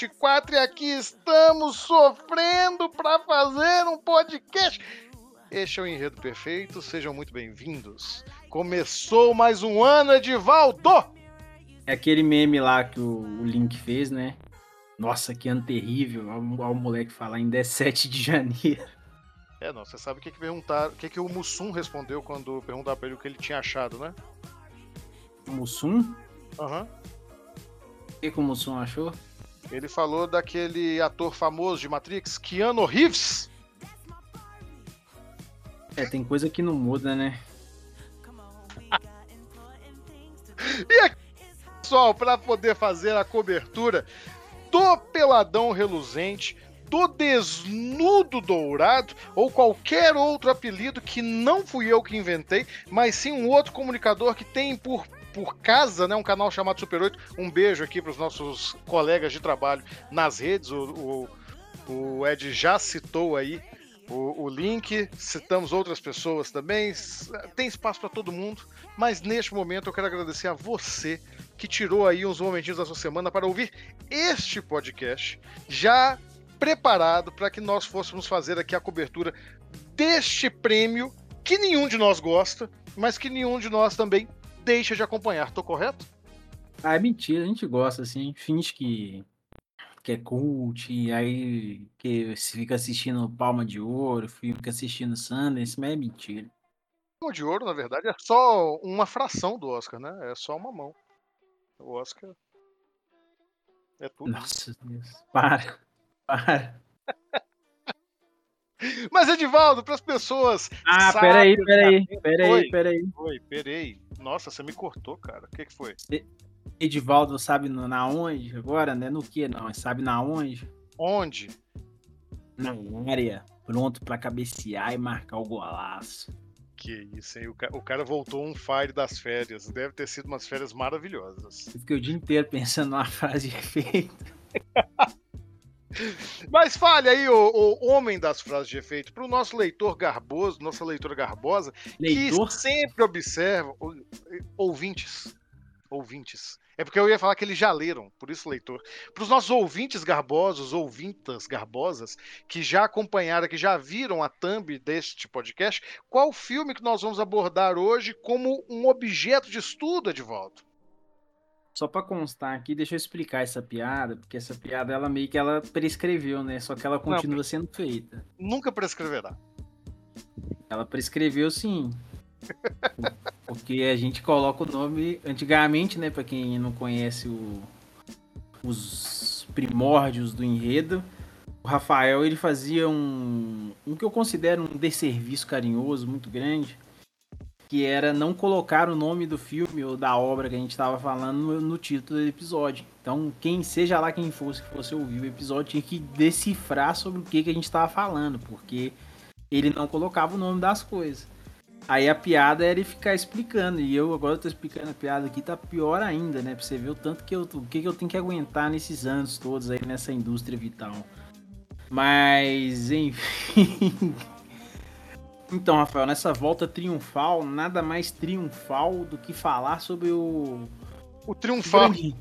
2024, e aqui estamos sofrendo para fazer um podcast. Este é o Enredo Perfeito, sejam muito bem-vindos. Começou mais um ano, Edivaldo! É aquele meme lá que o, Link fez, né? Nossa, que ano terrível. Olha o- olha o moleque falar é 7 de janeiro. É, não, você sabe o que, que perguntaram, o que, que o Mussum respondeu quando perguntaram pra ele o que ele tinha achado, né? O Mussum? Aham. O que, que o Mussum achou? Ele falou daquele ator famoso de Matrix, Keanu Reeves. É, tem coisa que não muda, né? E aqui, pessoal, para poder fazer a cobertura do Peladão Reluzente, do Desnudo Dourado ou qualquer outro apelido que não fui eu que inventei, mas sim um outro comunicador que tem por, por casa, né, um canal chamado Super 8. Um beijo aqui para os nossos colegas de trabalho nas redes. O, o, o Ed já citou aí o, o link, citamos outras pessoas também. Tem espaço para todo mundo. Mas neste momento eu quero agradecer a você que tirou aí uns momentinhos da sua semana para ouvir este podcast, já preparado para que nós fôssemos fazer aqui a cobertura deste prêmio que nenhum de nós gosta, mas que nenhum de nós também deixa de acompanhar. Tô correto? Ah, é mentira, a gente gosta, assim, a gente finge que, que é cult, e aí que se fica assistindo Palma de Ouro, fica assistindo Sundance, mas é mentira. O de ouro, na verdade, é só uma fração do Oscar, né? É só uma mão. O Oscar é tudo. Nossa Deus, para, para. Mas Edivaldo, para as pessoas. Ah, sábias peraí, peraí, peraí, Oi, peraí. Oi, peraí. Nossa, você me cortou, cara. O que, que foi? Edivaldo sabe na onde agora, né? No que não, sabe na onde? Onde? Na área, pronto pra cabecear e marcar o golaço. Que isso, hein? O, ca- o cara voltou um fire das férias. Deve ter sido umas férias maravilhosas. Eu fiquei o dia inteiro pensando numa frase de efeito. Mas fale aí, o, o homem das frases de efeito, para o nosso leitor garboso, nossa leitora garbosa, Leitor? que sempre observa. ou- Ouvintes. Ouvintes. É porque eu ia falar que eles já leram, por isso leitor. Para os nossos ouvintes garbosos, ouvintas garbosas, que já acompanharam, que já viram a thumb deste podcast, qual filme que nós vamos abordar hoje como um objeto de estudo, Edvaldo? Só pra constar aqui, deixa eu explicar essa piada, porque essa piada ela meio que ela prescreveu, né? Só que ela continua sendo feita. Nunca prescreverá. Ela prescreveu sim. Porque a gente coloca o nome antigamente, né, Pra quem não conhece o- os primórdios do enredo, o Rafael ele fazia um, um que eu considero um desserviço carinhoso muito grande, que era não colocar o nome do filme ou da obra que a gente estava falando no, no título do episódio. Então, quem seja lá quem fosse que fosse ouvir o episódio tinha que decifrar sobre o que, que a gente estava falando, porque ele não colocava o nome das coisas. Aí a piada era ele ficar explicando, e eu agora tô explicando a piada aqui, tá pior ainda, né? Pra você ver o tanto que eu, o que, que eu tenho que aguentar nesses anos todos aí nessa indústria vital. Mas, enfim. Então, Rafael, nessa volta triunfal, nada mais triunfal do que falar sobre o. O O triunfal. grande,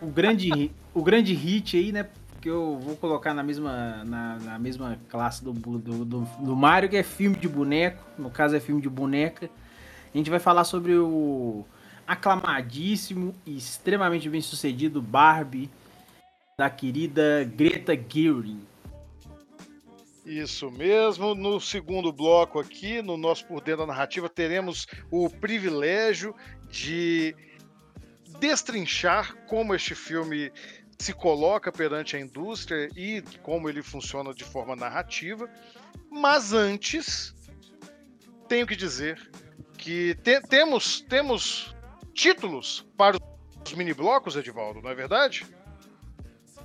o grande, o grande hit aí, né? Que eu vou colocar na mesma, na, na mesma classe do, do, do, do Mario, que é filme de boneco. No caso, é filme de boneca. A gente vai falar sobre o aclamadíssimo e extremamente bem sucedido Barbie da querida Greta Gerwig. Isso mesmo. No segundo bloco aqui, no nosso Por Dentro da Narrativa, teremos o privilégio de destrinchar como este filme se coloca perante a indústria e como ele funciona de forma narrativa. Mas antes, tenho que dizer que te temos, temos títulos para os mini blocos, Edivaldo, não é verdade?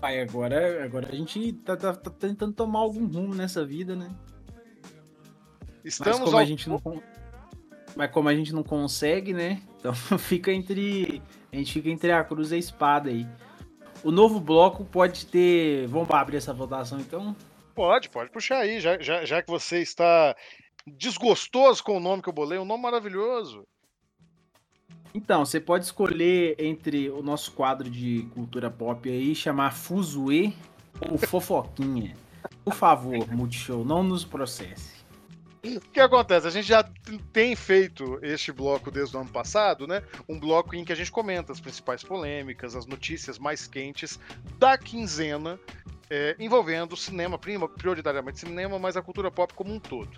Pai, agora, agora a gente tá, tá, tá, tentando tomar algum rumo nessa vida, né? Estamos Mas como ao... a gente não mas como a gente não consegue, né? Então fica entre a gente fica entre a cruz e a espada aí. O novo bloco pode ter. Vamos abrir essa votação então? Pode, pode puxar aí, já, já, já que você está desgostoso com o nome que eu bolei, um nome maravilhoso. Então, você pode escolher entre o nosso quadro de cultura pop aí, chamar Fuzue ou Fofoquinha. Por favor, Multishow, não nos processe. O que acontece? A gente já tem feito este bloco desde o ano passado, né? Um bloco em que a gente comenta as principais polêmicas, as notícias mais quentes da quinzena é, envolvendo cinema, prioritariamente cinema, mas a cultura pop como um todo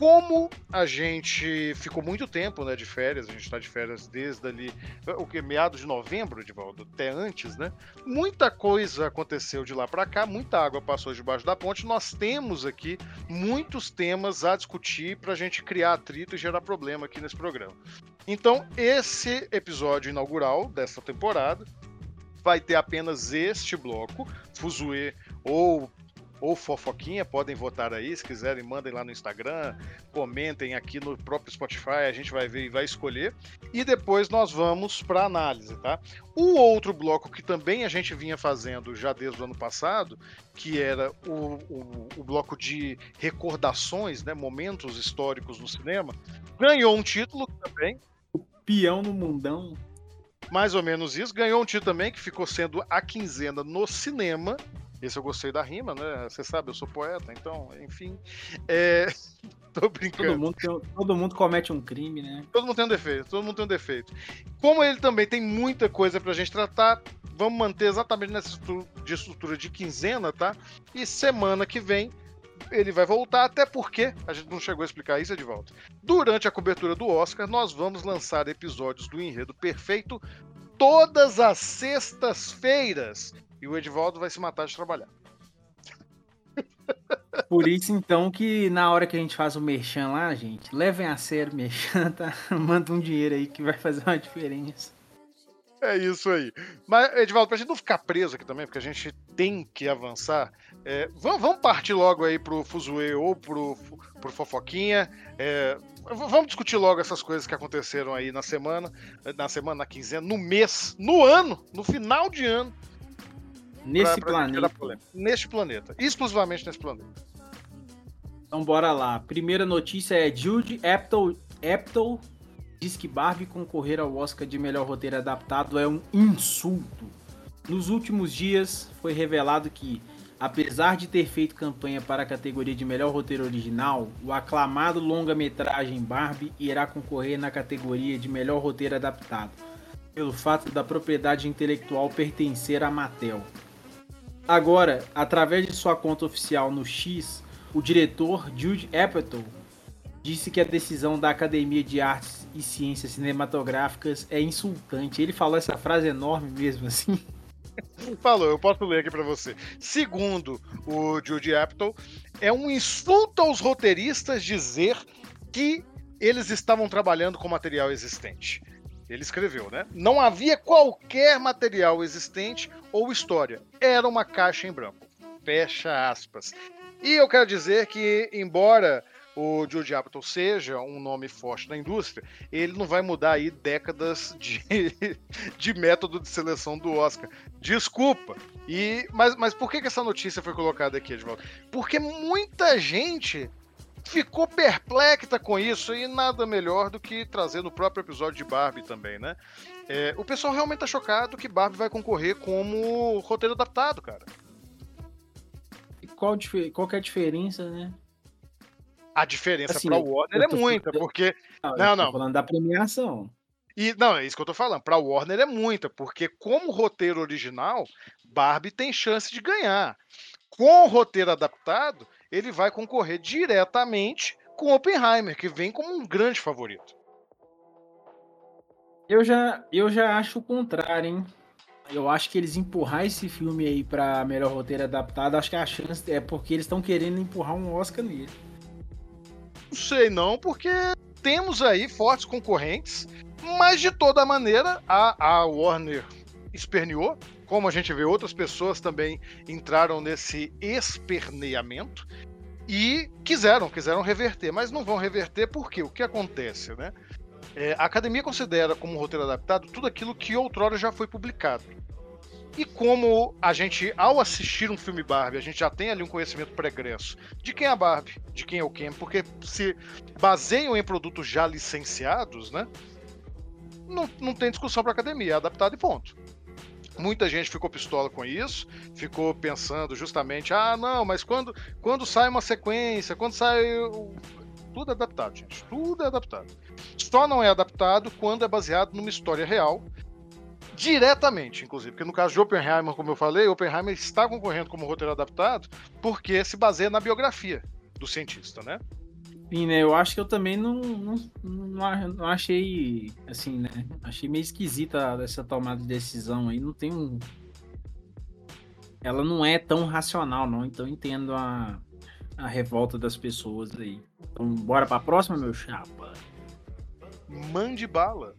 como a gente ficou muito tempo né, de férias, a gente está de férias desde ali, o que, meados de novembro, Divaldo, até antes, né? Muita coisa aconteceu de lá para cá, muita água passou debaixo da ponte. Nós temos aqui muitos temas a discutir para a gente criar atrito e gerar problema aqui nesse programa. Então, esse episódio inaugural dessa temporada vai ter apenas este bloco, Fuzue ou ou fofoquinha, podem votar aí, se quiserem, mandem lá no Instagram, comentem aqui no próprio Spotify, a gente vai ver e vai escolher. E depois nós vamos para análise, tá? O outro bloco que também a gente vinha fazendo já desde o ano passado, que era o, o, o bloco de recordações, né, momentos históricos no cinema, ganhou um título também. O peão no mundão. Mais ou menos isso. Ganhou um título também que ficou sendo a quinzena no cinema esse eu gostei da rima, né? Você sabe, eu sou poeta, então, enfim. É... Tô brincando. Todo mundo, tem, todo mundo comete um crime, né? Todo mundo tem um defeito, todo mundo tem um defeito. Como ele também tem muita coisa pra gente tratar, vamos manter exatamente nessa estrutura de, estrutura de quinzena, tá? E semana que vem ele vai voltar, até porque a gente não chegou a explicar isso volta. Durante a cobertura do Oscar, nós vamos lançar episódios do Enredo Perfeito todas as sextas-feiras. E o Edvaldo vai se matar de trabalhar. Por isso, então, que na hora que a gente faz o merchan lá, gente, levem a sério o merchan, tá? Manda um dinheiro aí que vai fazer uma diferença. É isso aí. Mas, Edvaldo, pra gente não ficar preso aqui também, porque a gente tem que avançar, é, vamos, vamos, partir logo aí pro Fuzue ou pro, pro Fofoquinha. É, vamos discutir logo essas coisas que aconteceram aí na semana, na semana, na quinzena, no mês, no ano, no final de ano. Nesse pra, pra planeta. Neste planeta. Exclusivamente nesse planeta. Então bora lá. Primeira notícia é Jude Apatow diz que Barbie concorrer ao Oscar de melhor roteiro adaptado é um insulto. Nos últimos dias foi revelado que, apesar de ter feito campanha para a categoria de melhor roteiro original, o aclamado longa-metragem Barbie irá concorrer na categoria de melhor roteiro adaptado, pelo fato da propriedade intelectual pertencer à Mattel. Agora, através de sua conta oficial no X, o diretor Jude Apatow disse que a decisão da Academia de Artes e Ciências Cinematográficas é insultante. Ele falou essa frase enorme mesmo assim. Falou, eu posso ler aqui para você. Segundo o Jude Apatow, é um insulto aos roteiristas dizer que eles estavam trabalhando com material existente. Ele escreveu, né? Não havia qualquer material existente ou história. Era uma caixa em branco. Fecha aspas. E eu quero dizer que, embora o Jude Apatow seja um nome forte na indústria, ele não vai mudar aí décadas de, de método de seleção do Oscar. Desculpa. E, mas, mas por que, que essa notícia foi colocada aqui, Edvaldo? Porque muita gente ficou perplexa com isso e nada melhor do que trazer no próprio episódio de Barbie também, né? É, o pessoal realmente tá chocado que Barbie vai concorrer como roteiro adaptado, cara. E qual, qual é a diferença, né? A diferença assim, pra Warner é muita, porque. Não, não. não. falando da premiação. E não, é isso que eu tô falando. Pra Warner é muita, porque como roteiro original, Barbie tem chance de ganhar. Com o roteiro adaptado, ele vai concorrer diretamente com Oppenheimer, que vem como um grande favorito. Eu já, eu já acho o contrário, hein? Eu acho que eles empurrar esse filme aí pra melhor roteiro adaptado, acho que a chance é porque eles estão querendo empurrar um Oscar nele. Não sei não, porque temos aí fortes concorrentes, mas de toda maneira a, a Warner esperneou, como a gente vê outras pessoas também entraram nesse esperneamento e quiseram, quiseram reverter, mas não vão reverter porque o que acontece, né? É, a academia considera como roteiro adaptado tudo aquilo que outrora já foi publicado. E como a gente, ao assistir um filme Barbie, a gente já tem ali um conhecimento pregresso de quem é a Barbie, de quem é o Ken, porque se baseiam em produtos já licenciados, né? Não, não tem discussão para academia, é adaptado e ponto. Muita gente ficou pistola com isso, ficou pensando justamente, ah, não, mas quando, quando sai uma sequência, quando sai. Tudo é adaptado, gente. Tudo é adaptado. Só não é adaptado quando é baseado numa história real diretamente, inclusive. Porque no caso de Oppenheimer, como eu falei, Oppenheimer está concorrendo como roteiro adaptado porque se baseia na biografia do cientista, né? Sim, né? Eu acho que eu também não, não, não, achei, assim, né? Achei meio esquisita essa tomada de decisão aí. Não tem um... Ela não é tão racional, não. Então eu entendo a, a revolta das pessoas aí. Então bora pra próxima, meu chapa. Mande bala.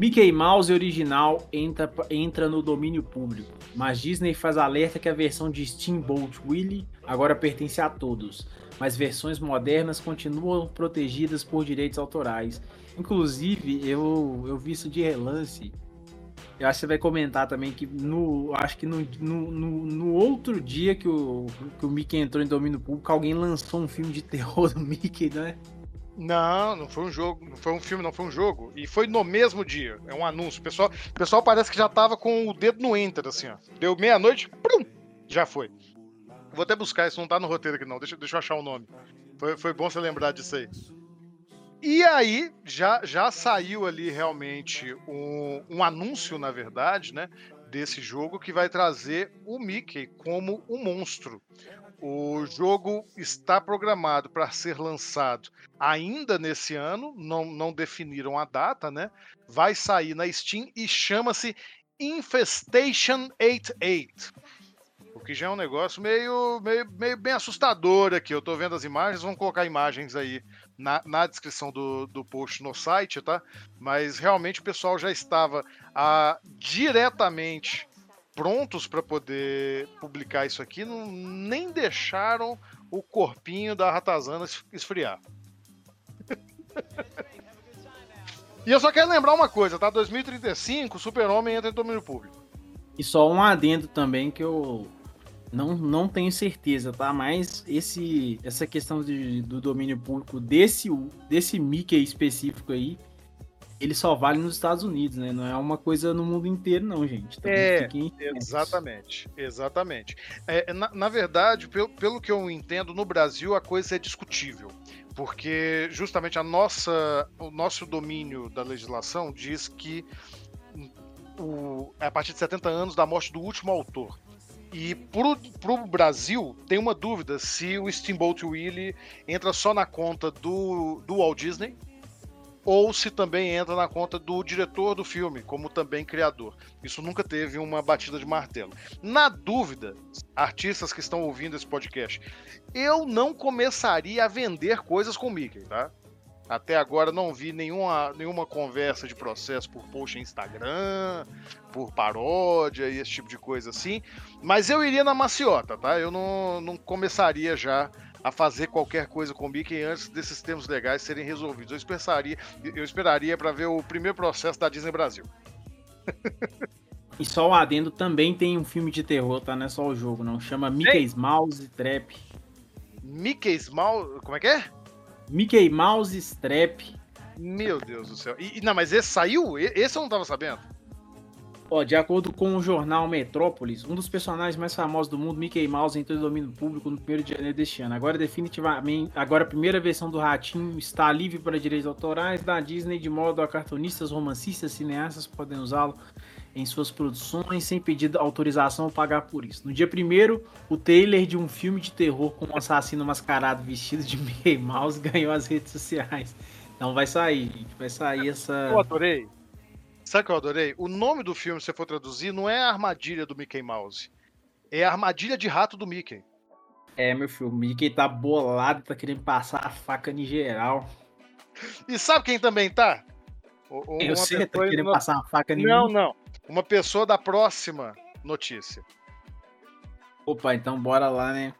Mickey Mouse original entra, entra no domínio público, mas Disney faz alerta que a versão de Steamboat Willie agora pertence a todos, mas versões modernas continuam protegidas por direitos autorais. Inclusive, eu, eu vi isso de relance. Eu acho que você vai comentar também que no. Acho que no, no, no, no outro dia que o, que o Mickey entrou em domínio público, alguém lançou um filme de terror do Mickey, né? Não, não foi um jogo, não foi um filme, não foi um jogo. E foi no mesmo dia. É um anúncio. O pessoal, o pessoal parece que já tava com o dedo no enter, assim, ó. Deu meia-noite, já foi. Vou até buscar, isso não tá no roteiro aqui, não. Deixa, deixa eu achar o nome. Foi, foi bom você lembrar disso aí. E aí, já, já saiu ali realmente um, um anúncio, na verdade, né? Desse jogo que vai trazer o Mickey como um monstro. O jogo está programado para ser lançado ainda nesse ano, não, não definiram a data, né? Vai sair na Steam e chama-se Infestation 88. O que já é um negócio meio, meio, meio bem assustador aqui. Eu estou vendo as imagens, vamos colocar imagens aí na, na descrição do, do post no site, tá? Mas realmente o pessoal já estava ah, diretamente prontos para poder publicar isso aqui, não, nem deixaram o corpinho da ratazana esfriar. e eu só quero lembrar uma coisa, tá? 2035, Super-Homem entra em domínio público. E só um adendo também que eu não, não tenho certeza, tá? Mas esse, essa questão de, do domínio público desse, desse Mickey específico aí, ele só vale nos Estados Unidos, né? Não é uma coisa no mundo inteiro, não, gente. Também é, exatamente, exatamente. É, na, na, verdade, pelo, pelo que eu entendo, no Brasil a coisa é discutível, porque justamente a nossa, o nosso domínio da legislação diz que o, é a partir de 70 anos da morte do último autor. E pro, pro Brasil, tem uma dúvida se o Steamboat Willie entra só na conta do, do Walt Disney ou se também entra na conta do diretor do filme, como também criador. Isso nunca teve uma batida de martelo. Na dúvida, artistas que estão ouvindo esse podcast, eu não começaria a vender coisas com Mickey, tá? Até agora não vi nenhuma, nenhuma conversa de processo por post em Instagram, por paródia e esse tipo de coisa assim. Mas eu iria na maciota, tá? Eu não, não começaria já a fazer qualquer coisa com o Mickey antes desses termos legais serem resolvidos. Eu esperaria, eu esperaria para ver o primeiro processo da Disney Brasil. E só o adendo também tem um filme de terror, tá? Não é só o jogo, não. Chama Mickey's Mouse Trap. Mickey's Mouse. Como é que é? Mickey Mouse Strap. Meu Deus do céu. E, não, mas esse saiu? Esse eu não tava sabendo. Ó, de acordo com o jornal Metrópolis, um dos personagens mais famosos do mundo, Mickey Mouse, entrou em domínio público no 1 de janeiro deste ano. Agora, definitivamente, agora a primeira versão do Ratinho está livre para direitos autorais da Disney, de modo a cartunistas, romancistas, cineastas podem usá-lo em suas produções sem pedir autorização ou pagar por isso. No dia 1 o trailer de um filme de terror com um assassino mascarado vestido de Mickey Mouse ganhou as redes sociais. Então vai sair, gente. Vai sair essa. Eu adorei. Sabe o que eu adorei? O nome do filme, se você for traduzir, não é a armadilha do Mickey Mouse. É a armadilha de rato do Mickey. É, meu filho, o Mickey tá bolado, tá querendo passar a faca em geral. E sabe quem também tá? O, eu sei, tá querendo uma... passar a faca em Não, mim. não. Uma pessoa da próxima notícia. Opa, então bora lá, né?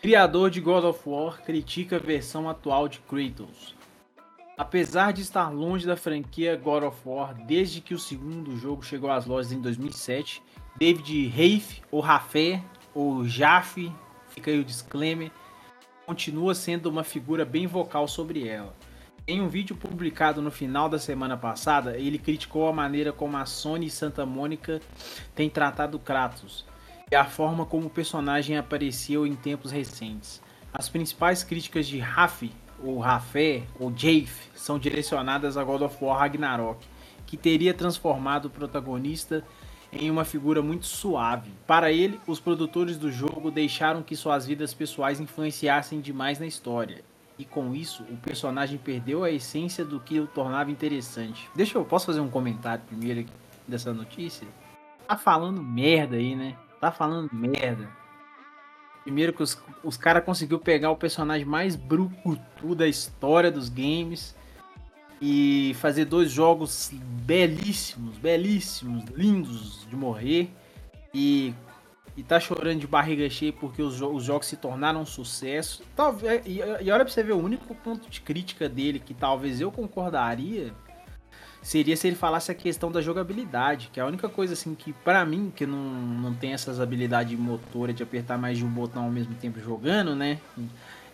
Criador de God of War critica a versão atual de Kratos. Apesar de estar longe da franquia God of War desde que o segundo jogo chegou às lojas em 2007, David Rafe, ou Rafé, ou Jaffe, fica aí o disclaimer, continua sendo uma figura bem vocal sobre ela. Em um vídeo publicado no final da semana passada, ele criticou a maneira como a Sony Santa Mônica tem tratado Kratos e a forma como o personagem apareceu em tempos recentes. As principais críticas de Rafe ou Rafé, ou Jafe, são direcionadas a God of War Ragnarok, que teria transformado o protagonista em uma figura muito suave. Para ele, os produtores do jogo deixaram que suas vidas pessoais influenciassem demais na história. E com isso, o personagem perdeu a essência do que o tornava interessante. Deixa eu, posso fazer um comentário primeiro dessa notícia? Tá falando merda aí, né? Tá falando merda. Primeiro que os, os caras conseguiu pegar o personagem mais brucutu da história dos games e fazer dois jogos belíssimos, belíssimos, lindos de morrer e, e tá chorando de barriga cheia porque os, os jogos se tornaram um sucesso. Talvez, e, e olha pra você ver, o único ponto de crítica dele que talvez eu concordaria seria se ele falasse a questão da jogabilidade, que é a única coisa assim que para mim que não, não tem essas habilidades motoras de apertar mais de um botão ao mesmo tempo jogando, né?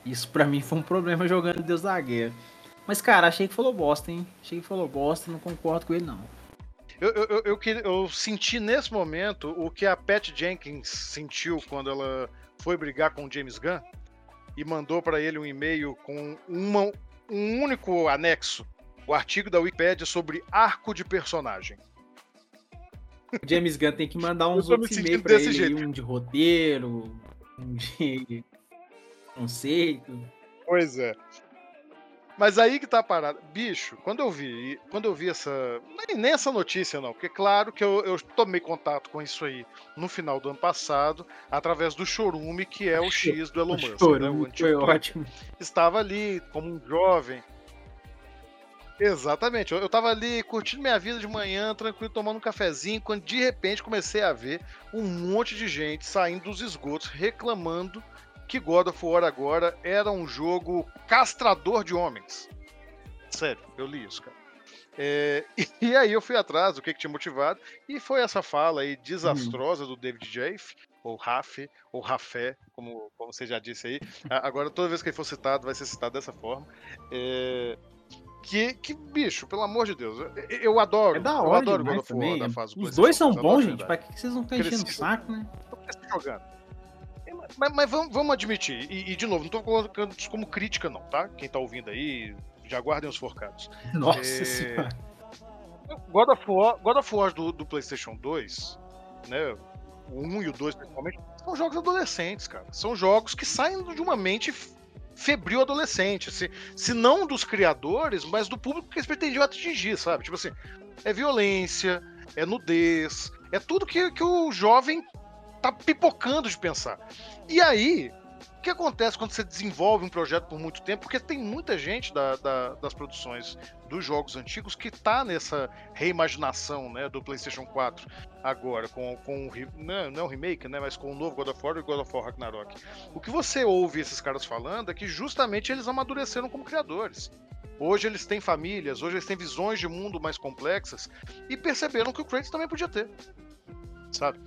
Isso para mim foi um problema jogando Deus da Guerra. Mas cara, achei que falou bosta, hein? Achei que falou bosta, não concordo com ele não. Eu, eu, eu, eu, eu senti nesse momento o que a Pat Jenkins sentiu quando ela foi brigar com o James Gunn e mandou para ele um e-mail com uma, um único anexo o artigo da Wikipedia sobre arco de personagem. O James Gunn tem que mandar uns outros e-mails pra ele, jeito. um de roteiro, um de conceito. Pois é. Mas aí que tá a parada. Bicho, quando eu vi, quando eu vi essa. Nem essa notícia, não, porque claro que eu, eu tomei contato com isso aí no final do ano passado, através do Chorume, que é o X do Elon Musk. Né? O foi ótimo. Estava ali como um jovem, Exatamente. Eu, tava ali curtindo minha vida de manhã, tranquilo, tomando um cafezinho, quando de repente comecei a ver um monte de gente saindo dos esgotos reclamando que God of War agora era um jogo castrador de homens. Sério, eu li isso, cara. É, e, aí eu fui atrás do que, que tinha motivado, e foi essa fala aí desastrosa do David Jaffe, ou Raf, ou Rafé, como, como você já disse aí. Agora, toda vez que ele for citado, vai ser citado dessa forma. É, que, que, bicho, pelo amor de Deus, eu, eu adoro. É da hora, eu adoro God of War da fase Os dois são bons, gente. Pra que vocês não estão enchendo o saco, né? jogando. Mas, mas vamos, vamos, admitir, e, e, de novo, não tô colocando isso como crítica, não, tá? Quem tá ouvindo aí, já guardem os forcados. Nossa é... senhora. God of War, God of War do, do PlayStation 2, né? O 1 e o 2 principalmente, são jogos adolescentes, cara. São jogos que saem de uma mente febril adolescente. Se, se não dos criadores, mas do público que eles pretendiam atingir, sabe? Tipo assim, é violência, é nudez, é tudo que, que o jovem tá pipocando de pensar. E aí, o que acontece quando você desenvolve um projeto por muito tempo? Porque tem muita gente da, da, das produções dos jogos antigos que tá nessa reimaginação né, do PlayStation 4 agora, com, com não, não é um remake, né, mas com o novo God of War e God of War Ragnarok. O que você ouve esses caras falando é que justamente eles amadureceram como criadores. Hoje eles têm famílias, hoje eles têm visões de mundo mais complexas e perceberam que o Kratos também podia ter. Sabe?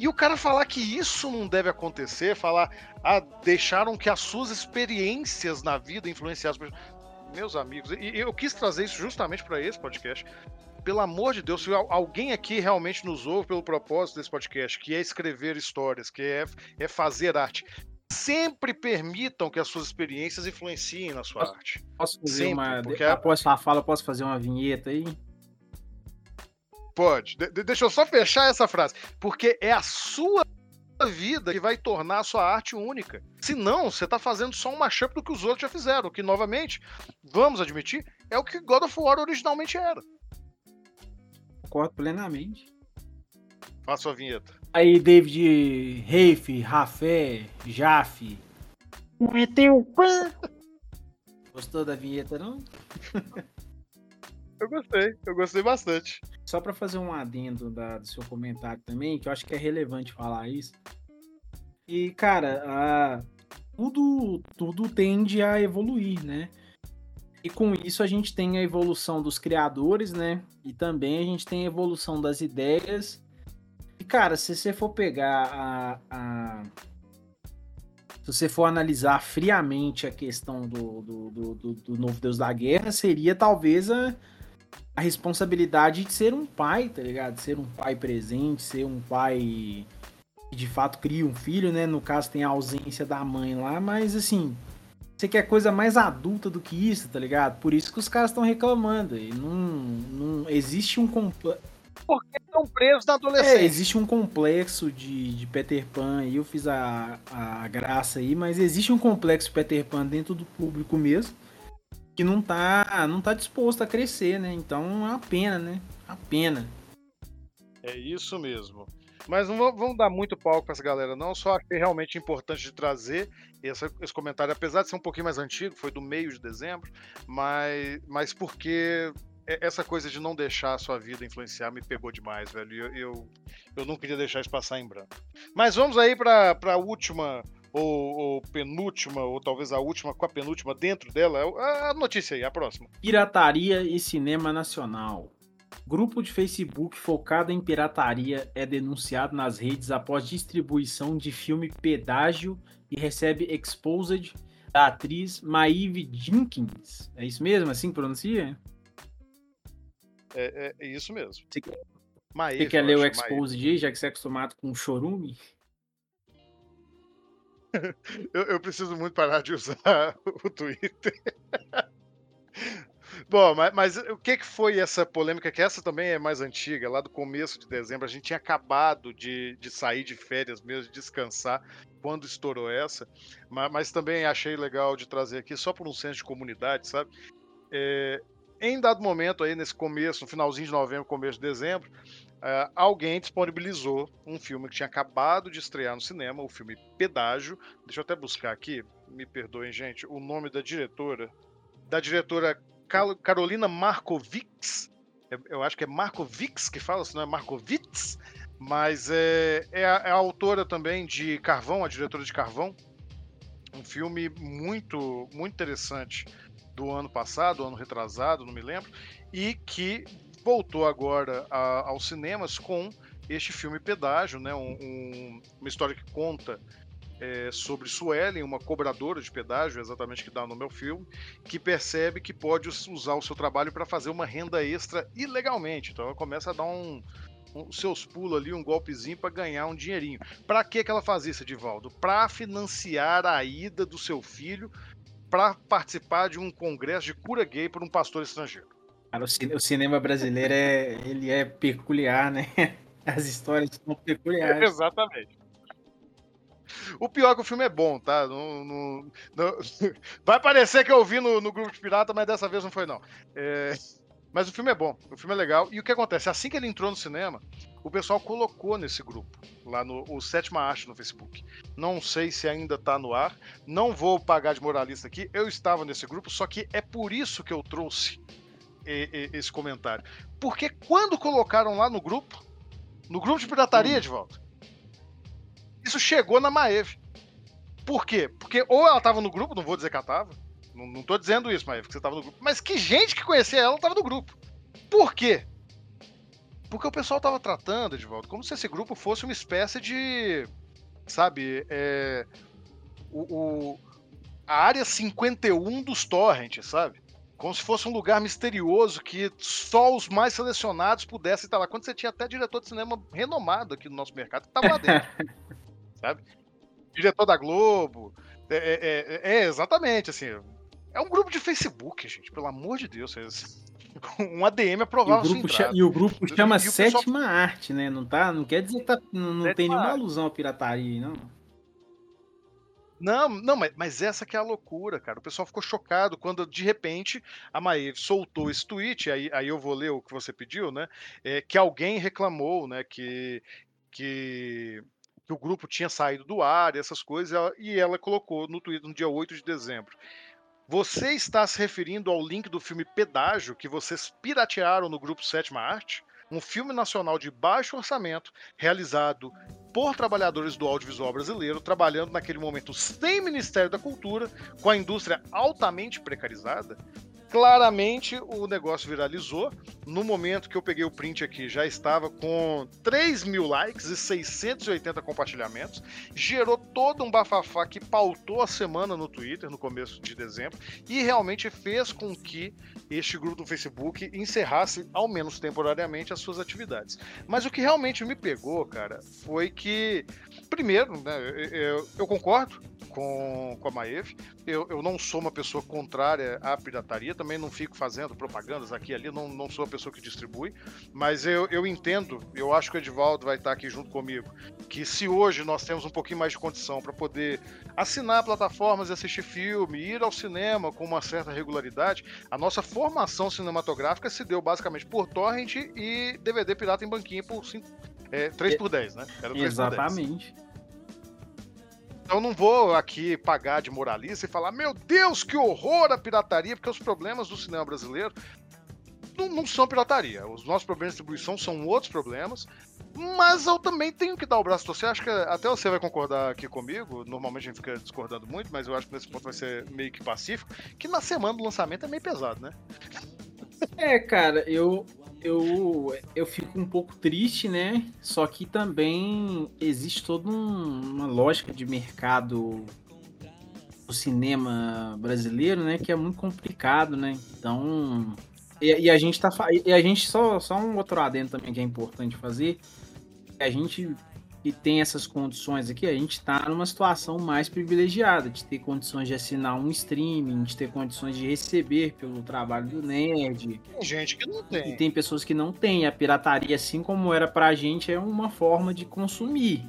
E o cara falar que isso não deve acontecer, falar, ah, deixaram que as suas experiências na vida influenciassem. meus amigos, e eu quis trazer isso justamente para esse podcast. Pelo amor de Deus, se alguém aqui realmente nos ouve pelo propósito desse podcast, que é escrever histórias, que é, é fazer arte, sempre permitam que as suas experiências influenciem na sua posso, arte. Posso fazer sempre, uma. porque Após a fala, posso fazer uma vinheta aí? Pode. De deixa eu só fechar essa frase. Porque é a sua vida que vai tornar a sua arte única. Se não, você está fazendo só um mashup do que os outros já fizeram, que, novamente, vamos admitir, é o que God of War originalmente era. Concordo plenamente. Faça a vinheta. Aí, David Reif, Rafé, Jaffe. Meteu Gostou da vinheta, não? eu gostei, eu gostei bastante. Só para fazer um adendo da, do seu comentário também, que eu acho que é relevante falar isso. E, cara, a, tudo, tudo tende a evoluir, né? E com isso a gente tem a evolução dos criadores, né? E também a gente tem a evolução das ideias. E, cara, se você for pegar a. a se você for analisar friamente a questão do, do, do, do, do novo Deus da Guerra, seria talvez a, a responsabilidade de ser um pai, tá ligado? Ser um pai presente, ser um pai que de fato cria um filho, né? No caso tem a ausência da mãe lá, mas assim, você quer coisa mais adulta do que isso, tá ligado? Por isso que os caras estão reclamando. E não, não existe um complexo. Porque estão presos na adolescência. É, existe um complexo de, de Peter Pan, e eu fiz a, a graça aí, mas existe um complexo Peter Pan dentro do público mesmo, que não tá, não tá disposto a crescer, né? Então é uma pena, né? Uma pena. É isso mesmo. Mas não vamos dar muito palco para essa galera, não. Só achei realmente importante de trazer esse, esse, comentário, apesar de ser um pouquinho mais antigo, foi do meio de dezembro, mas, mas porque essa coisa de não deixar a sua vida influenciar me pegou demais, velho. Eu, eu, eu não queria deixar isso passar em branco. Mas vamos aí para a última, ou, ou, penúltima, ou talvez a última com a penúltima dentro dela. A notícia aí, a próxima. Pirataria e cinema nacional. Grupo de Facebook focado em pirataria é denunciado nas redes após distribuição de filme Pedágio e recebe exposed da atriz Maeve Jenkins. É isso mesmo? Assim que pronuncia? É, é, é isso mesmo. Você quer, Maeve, você quer ler o exposed aí, já que você é acostumado com chorume? eu, eu preciso muito parar de usar o Twitter. Bom, mas, mas, o que, que foi essa polêmica? Que essa também é mais antiga, lá do começo de dezembro. A gente tinha acabado de, de sair de férias mesmo, de descansar quando estourou essa. Mas, mas, também achei legal de trazer aqui, só por um senso de comunidade, sabe? É, em dado momento, aí nesse começo, no finalzinho de novembro, começo de dezembro, uh, alguém disponibilizou um filme que tinha acabado de estrear no cinema, o filme Pedágio. Deixa eu até buscar aqui, me perdoem, gente, o nome da diretora. Da diretora Carolina Markovics. Eu acho que é Markovics que fala, se não é Markovits. Mas é, é, a, é a autora também de Carvão, a diretora de Carvão. Um filme muito, muito interessante do ano passado, ano retrasado, não me lembro, e que voltou agora a, aos cinemas com este filme Pedágio, né? Um, um, uma história que conta é, sobre Suelen, uma cobradora de pedágio, exatamente que dá no meu filme, que percebe que pode usar o seu trabalho para fazer uma renda extra ilegalmente. Então ela começa a dar um, seus pulos ali, um golpezinho para ganhar um dinheirinho. Para que que ela faz isso, Edivaldo? Para financiar a ida do seu filho para participar de um congresso de cura gay por um pastor estrangeiro. Cara, o cinema brasileiro é, ele é peculiar, né? As histórias são peculiares. Exatamente. O pior é que o filme é bom, tá? Não, não, não... Vai parecer que eu vi no, no, grupo de pirata, mas dessa vez não foi, não. É... Mas o filme é bom, o filme é legal. E o que acontece? Assim que ele entrou no cinema, o pessoal colocou nesse grupo, lá no o Sétima Arte no Facebook. Não sei se ainda tá no ar, não vou pagar de moralista aqui. Eu estava nesse grupo, só que é por isso que eu trouxe esse comentário. Porque quando colocaram lá no grupo, no grupo de pirataria, hum. de volta, isso chegou na Maeve. Por quê? Porque ou ela tava no grupo, não vou dizer que ela tava. Não, não tô dizendo isso, que você tava no grupo. Mas que gente que conhecia ela tava no grupo. Por quê? Porque o pessoal tava tratando, Edvaldo, como se esse grupo fosse uma espécie de. Sabe? É, o, o, a área 51 dos torrents, sabe? Como se fosse um lugar misterioso que só os mais selecionados pudessem estar lá. Quando você tinha até diretor de cinema renomado aqui no nosso mercado que estava lá dentro. sabe? Diretor da Globo. É, é, é, é, exatamente, assim. É um grupo de Facebook, gente, pelo amor de Deus. Um ADM aprovar e o grupo, chama, e o grupo chama e Sétima pessoal... Arte, né? Não, tá, não quer dizer que tá, não, não tem nenhuma alusão à pirataria, não. Não, não, mas, mas, essa que é a loucura, cara. O pessoal ficou chocado quando, de repente, a Maeve soltou esse tweet, aí, aí eu vou ler o que você pediu, né? É, que alguém reclamou, né? Que, que, que, o grupo tinha saído do ar e essas coisas, e ela colocou no Twitter no dia 8 de dezembro. Você está se referindo ao link do filme Pedágio que vocês piratearam no grupo Sétima Arte? Um filme nacional de baixo orçamento, realizado por trabalhadores do audiovisual brasileiro, trabalhando naquele momento sem Ministério da Cultura, com a indústria altamente precarizada, claramente o negócio viralizou. No momento que eu peguei o print aqui, já estava com 3 mil likes e 680 compartilhamentos. Gerou todo um bafafá que pautou a semana no Twitter, no começo de dezembro, e realmente fez com que este grupo do Facebook encerrasse, ao menos temporariamente, as suas atividades. Mas o que realmente me pegou, cara, foi que, primeiro, né, eu, eu concordo com, com a Maeve. Eu, eu não sou uma pessoa contrária à pirataria, também não fico fazendo propagandas aqui ali, não, não sou a pessoa que distribui, mas eu, eu entendo, eu acho que o Edivaldo vai estar aqui junto comigo, que se hoje nós temos um pouquinho mais de condição para poder assinar plataformas e assistir filme, ir ao cinema com uma certa regularidade, a nossa formação cinematográfica se deu basicamente por torrent e DVD pirata em banquinha por 5, é, 3 por 10, né? Era 3 Exatamente. Por 10. Então não vou aqui pagar de moralista e falar, meu Deus, que horror a pirataria, porque os problemas do cinema brasileiro não, não são pirataria. Os nossos problemas de distribuição são outros problemas. Mas eu também tenho que dar o braço a você. Acho que até você vai concordar aqui comigo. Normalmente a gente fica discordando muito, mas eu acho que nesse ponto vai ser meio que pacífico. Que na semana do lançamento é meio pesado, né? É, cara, eu, eu, eu fico um pouco triste, né? Só que também existe toda um, uma lógica de mercado do cinema brasileiro, né? Que é muito complicado, né? Então. E, e a gente tá. E a gente só, só um outro adendo também que é importante fazer. A gente que tem essas condições aqui, a gente está numa situação mais privilegiada de ter condições de assinar um streaming, de ter condições de receber pelo trabalho do Nerd. Tem gente que não tem. E tem pessoas que não têm. A pirataria, assim como era pra gente, é uma forma de consumir.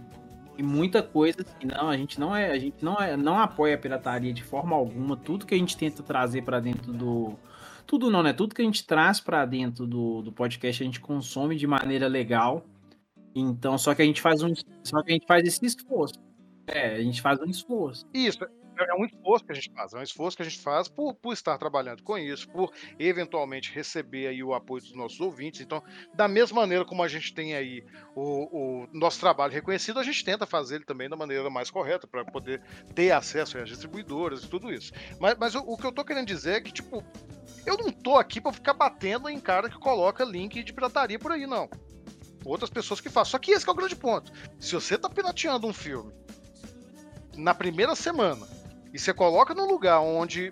E muita coisa assim, não, a gente não é, a gente não é, não apoia a pirataria de forma alguma. Tudo que a gente tenta trazer para dentro do tudo não, né? Tudo que a gente traz para dentro do, do podcast a gente consome de maneira legal então, só que a gente faz um, só que a gente faz esse esforço. É, a gente faz um esforço. Isso, é, é um esforço que a gente faz, é um esforço que a gente faz por, por estar trabalhando com isso, por eventualmente receber aí o apoio dos nossos ouvintes. Então, da mesma maneira como a gente tem aí o, o nosso trabalho reconhecido, a gente tenta fazer ele também da maneira mais correta para poder ter acesso às distribuidoras e tudo isso. Mas, mas o, o, que eu tô querendo dizer é que, tipo, eu não tô aqui para ficar batendo em cara que coloca link de pirataria por aí, não outras pessoas que fazem. Só que esse que é o grande ponto. Se você tá pirateando um filme na primeira semana e você coloca num lugar onde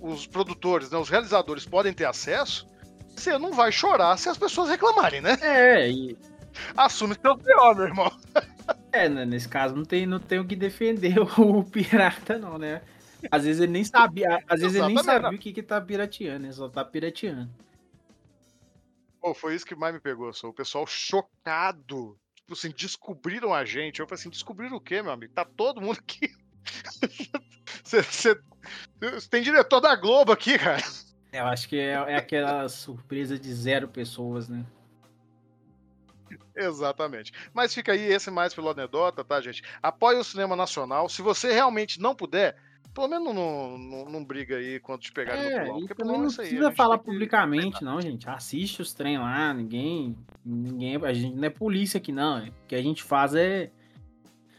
os produtores, né, os realizadores podem ter acesso, você não vai chorar se as pessoas reclamarem, né? É, e... Assume seu pior, meu irmão. É, né, nesse caso não tem, não tem o que defender o pirata, não, né? Às vezes ele nem sabia, às vezes ele nem sabia o que que tá pirateando, ele só tá pirateando. Pô, foi isso que mais me pegou, só o pessoal chocado. Tipo assim, descobriram a gente. Eu falei assim, descobriram o quê, meu amigo? Tá todo mundo aqui. Você tem diretor da Globo aqui, cara. É, eu acho que é, é aquela surpresa de zero pessoas, né? Exatamente. Mas fica aí esse mais pelo anedota, tá, gente? Apoie o cinema nacional. Se você realmente não puder, pelo menos não, não, não briga aí quando te pegarem é, no. Porque pelo menos não precisa falar publicamente, que... não, gente. Assiste os trem lá, ninguém. ninguém A gente não é polícia aqui, não. O que a gente faz é,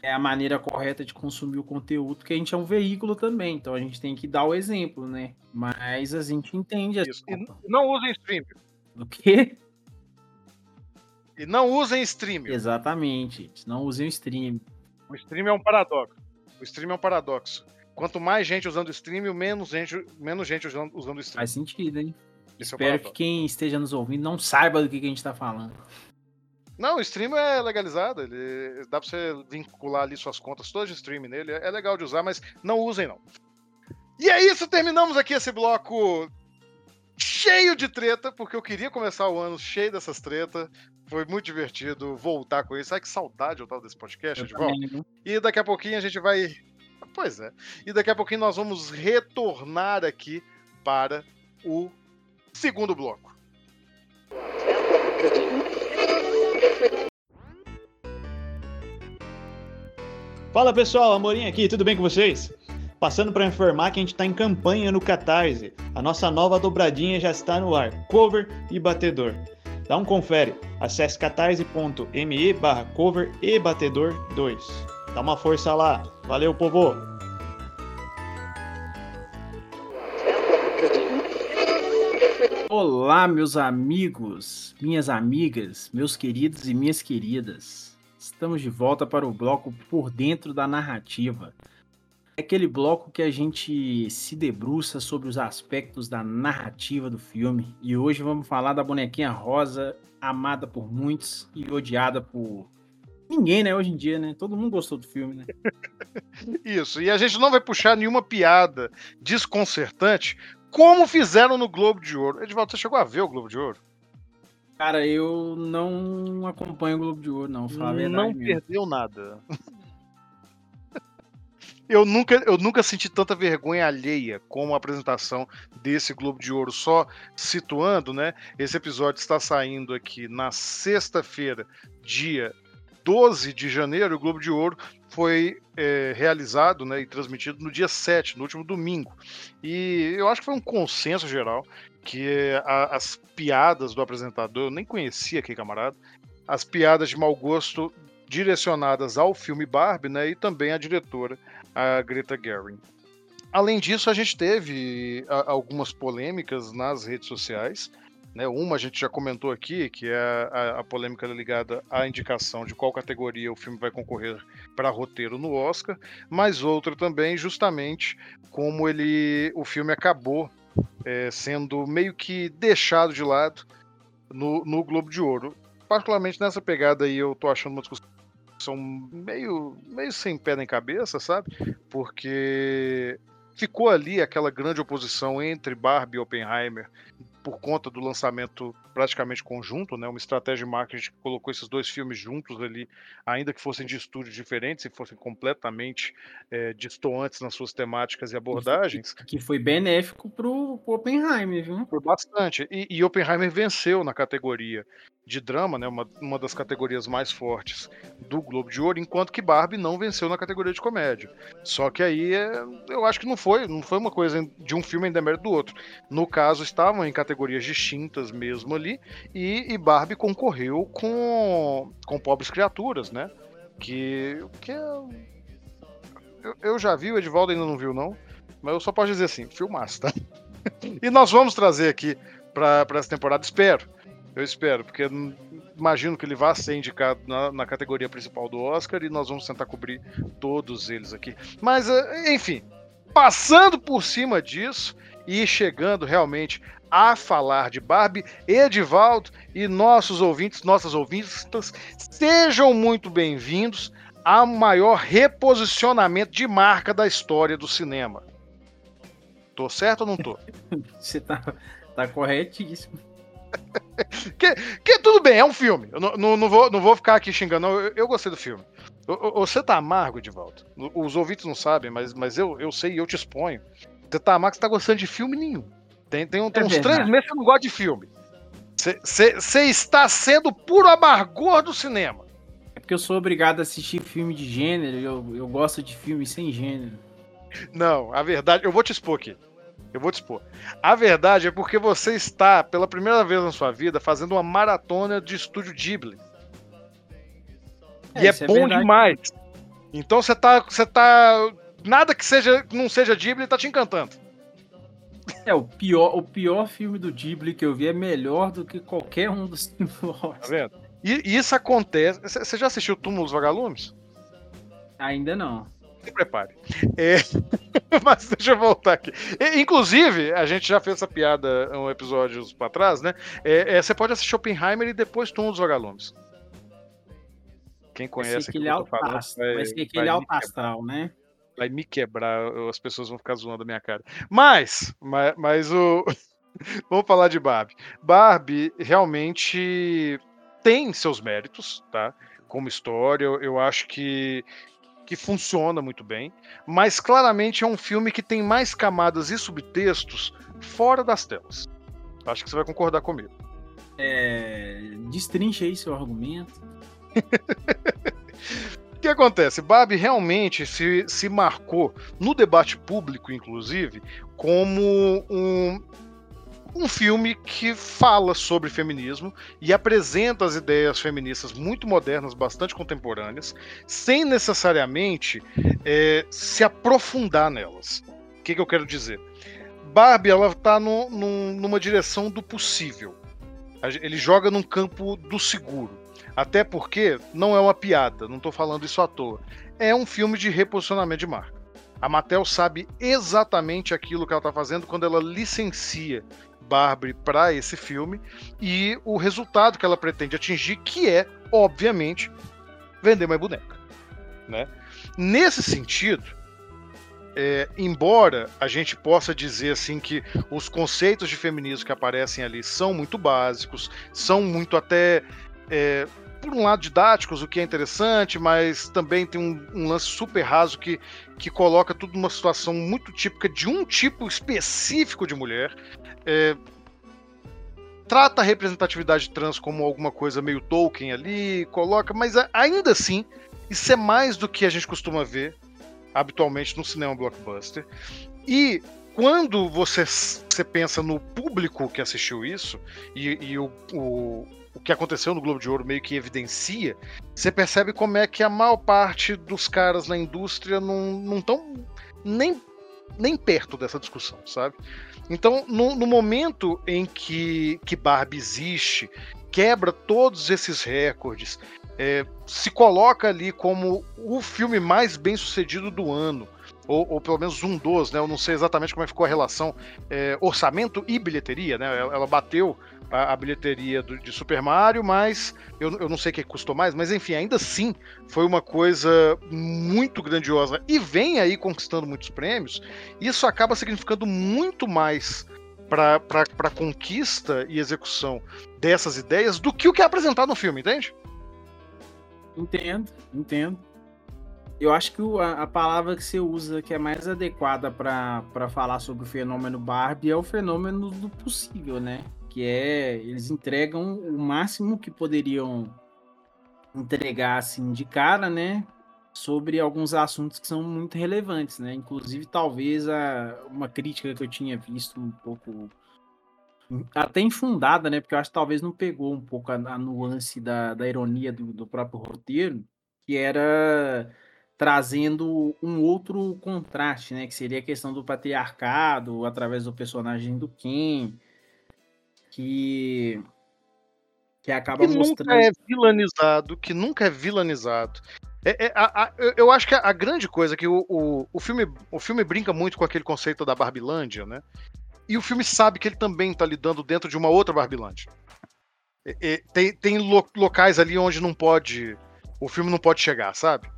é a maneira correta de consumir o conteúdo, porque a gente é um veículo também. Então a gente tem que dar o exemplo, né? Mas a gente entende. Isso. E não usem stream. O quê? E não usem stream. Exatamente. Não usem o stream. O stream é um paradoxo. O stream é um paradoxo Quanto mais gente usando o stream, menos gente, menos gente usando, usando o stream. Faz sentido, hein? Esse é Espero que paradoxo. quem esteja nos ouvindo não saiba do que, que a gente tá falando. Não, o stream é legalizado. Ele, dá pra você vincular ali suas contas todas de stream nele. É legal de usar, mas não usem, não. E é isso, terminamos aqui esse bloco cheio de treta, porque eu queria começar o ano cheio dessas tretas. Foi muito divertido voltar com isso. Ai, que saudade eu tava desse podcast, também, viu? E daqui a pouquinho a gente vai. Pois é. E daqui a pouquinho nós vamos retornar aqui para o segundo bloco. Fala pessoal, Amorim aqui, tudo bem com vocês? Passando para informar que a gente está em campanha no Catarse. A nossa nova dobradinha já está no ar, cover e batedor. Dá um confere, acesse catarse.me barra cover e batedor 2. Dá uma força lá, valeu povo! Olá, meus amigos, minhas amigas, meus queridos e minhas queridas. Estamos de volta para o bloco Por Dentro da Narrativa. É aquele bloco que a gente se debruça sobre os aspectos da narrativa do filme. E hoje vamos falar da bonequinha rosa, amada por muitos e odiada por ninguém, né? Hoje em dia, né? Todo mundo gostou do filme, né? Isso. E a gente não vai puxar nenhuma piada desconcertante, como fizeram no Globo de Ouro. Edivaldo, você chegou a ver o Globo de Ouro? Cara, eu não acompanho o Globo de Ouro, não. Falar não mesmo. perdeu nada. Eu nunca, eu nunca senti tanta vergonha alheia como a apresentação desse Globo de Ouro. Só situando, né? Esse episódio está saindo aqui na sexta-feira, dia 12 de janeiro. O Globo de Ouro foi é, realizado né, e transmitido no dia 7, no último domingo. E eu acho que foi um consenso geral que a- as piadas do apresentador, eu nem conhecia aquele camarada, as piadas de mau gosto direcionadas ao filme Barbie, né, e também à diretora, a Greta Gerwig. Além disso, a gente teve algumas polêmicas nas redes sociais. Né, uma a gente já comentou aqui, que é a, a polêmica ligada à indicação de qual categoria o filme vai concorrer para roteiro no Oscar, mas outra também, justamente como ele, o filme acabou é, sendo meio que deixado de lado no, no Globo de Ouro. Particularmente nessa pegada aí, eu tô achando uma discussão meio, meio sem pé nem cabeça, sabe? Porque ficou ali aquela grande oposição entre Barbie e Oppenheimer por conta do lançamento praticamente conjunto, né? Uma estratégia de marketing que colocou esses dois filmes juntos ali, ainda que fossem de estúdios diferentes e fossem completamente eh, distoantes nas suas temáticas e abordagens. Que foi benéfico pro, pro Oppenheimer, viu? Por bastante. E, e Oppenheimer venceu na categoria de drama, né, uma, uma das categorias mais fortes do Globo de Ouro, enquanto que Barbie não venceu na categoria de comédia. Só que aí é, eu acho que não foi, não foi uma coisa de um filme em demérito do outro. No caso, estavam em categorias distintas mesmo ali, e, e Barbie concorreu com, com Pobres Criaturas, né? Que, que é, eu, eu já vi, o Edivaldo ainda não viu, não. Mas eu só posso dizer assim, filmaço, tá? E nós vamos trazer aqui para essa temporada, espero. Eu espero, porque imagino que ele vá ser indicado na, na categoria principal do Oscar e nós vamos tentar cobrir todos eles aqui. Mas, eh, enfim, passando por cima disso e chegando realmente a falar de Barbie, Edivaldo e nossos ouvintes, nossas ouvintes, sejam muito bem-vindos ao maior reposicionamento de marca da história do cinema. Tô certo ou não tô? Você tá, tá corretíssimo. Que, que tudo bem, é um filme. Eu não, não, não vou, não vou ficar aqui xingando. Eu, eu gostei do filme. Você tá amargo, Edivaldo. O- Os ouvintes não sabem, mas, mas eu, eu sei e eu te exponho. Você tá amargo, você tá gostando de filme nenhum. Tem, tem, um- tem É uns verdade. três meses que você não gosta de filme. Você- está sendo puro amargor do cinema. É porque eu sou obrigado a assistir filme de gênero eu, eu gosto de filme sem gênero. Não, a verdade, eu vou te expor aqui. Eu vou te expor. A verdade é porque você está, pela primeira vez na sua vida, fazendo uma maratona de estúdio Ghibli. e é isso bom verdade. demais. Então você tá, você tá. Nada que seja, não seja Ghibli tá te encantando. É, o pior, o pior filme do Ghibli que eu vi é melhor do que qualquer um dos filmes do Tá vendo? E e isso acontece. Você já assistiu Túmulo dos Vagalumes? Ainda não. Se prepare. É, mas deixa eu voltar aqui. Inclusive, a gente já fez essa piada um episódios pra trás, né? É, é, você pode assistir Oppenheimer e depois Tom dos Vagalumes. Quem conhece aquele alto falando, vai ser aquele vai alto me quebrar. astral, né? vai me quebrar, as pessoas vão ficar zoando a minha cara. Mas, mas, mas o. Vamos falar de Barbie. Barbie realmente tem seus méritos, tá? Como história, eu, eu acho que, que funciona muito bem. Mas claramente é um filme que tem mais camadas e subtextos fora das telas. Acho que você vai concordar comigo. É, destrincha aí seu argumento. O que acontece? Barbie realmente se, se marcou no debate público, inclusive, como um, um filme que fala sobre feminismo e apresenta as ideias feministas muito modernas, bastante contemporâneas, sem necessariamente é, se aprofundar nelas. O que, que eu quero dizer? Barbie ela está numa direção do possível. Ele joga num campo do seguro. Até porque não é uma piada, não tô falando isso à toa. É um filme de reposicionamento de marca. A Mattel sabe exatamente aquilo que ela tá fazendo quando ela licencia Barbie para esse filme e o resultado que ela pretende atingir, que é, obviamente, vender mais boneca. Né? Nesse sentido, é, embora a gente possa dizer assim que os conceitos de feminismo que aparecem ali são muito básicos, são muito até é, por um lado didáticos, o que é interessante, mas também tem um, um lance super raso que, que coloca tudo numa situação muito típica de um tipo específico de mulher. É, trata a representatividade trans como alguma coisa meio Tolkien ali, coloca, mas ainda assim, isso é mais do que a gente costuma ver habitualmente no cinema blockbuster. E quando você, você pensa no público que assistiu isso, e, e o, o, o que aconteceu no Globo de Ouro meio que evidencia, você percebe como é que a maior parte dos caras na indústria não estão nem, nem perto dessa discussão, sabe? Então, no, no momento em que, que Barbie existe, quebra todos esses recordes, é, se coloca ali como o filme mais bem sucedido do ano, ou, ou pelo menos um dos, né? Eu não sei exatamente como é ficou a relação é, orçamento e bilheteria, né? Ela bateu a, a bilheteria do- de Super Mario, mas eu, eu não sei o que custou mais, mas enfim, ainda assim foi uma coisa muito grandiosa e vem aí conquistando muitos prêmios. Isso acaba significando muito mais para a conquista e execução dessas ideias do que o que é apresentado no filme, entende? Entendo, entendo. Eu acho que a, a palavra que você usa que é mais adequada para falar sobre o fenômeno Barbie é o fenômeno do possível, né? Que é eles entregam o máximo que poderiam entregar assim de cara, né? Sobre alguns assuntos que são muito relevantes, né? Inclusive, talvez a, uma crítica que eu tinha visto um pouco até infundada, né? Porque eu acho que talvez não pegou um pouco a, a nuance da, da ironia do, do próprio roteiro, que era trazendo um outro contraste, né? Que seria a questão do patriarcado através do personagem do Ken, que que acaba que nunca mostrando é vilanizado, que nunca é vilanizado. É- é- a- a- eu- acho que a, a grande coisa é que o, o, o filme, o filme brinca muito com aquele conceito da Barbilândia, né? E o filme sabe que ele também está lidando dentro de uma outra Barbilândia. É- tem tem lo- locais ali onde não pode. O filme não pode chegar, sabe?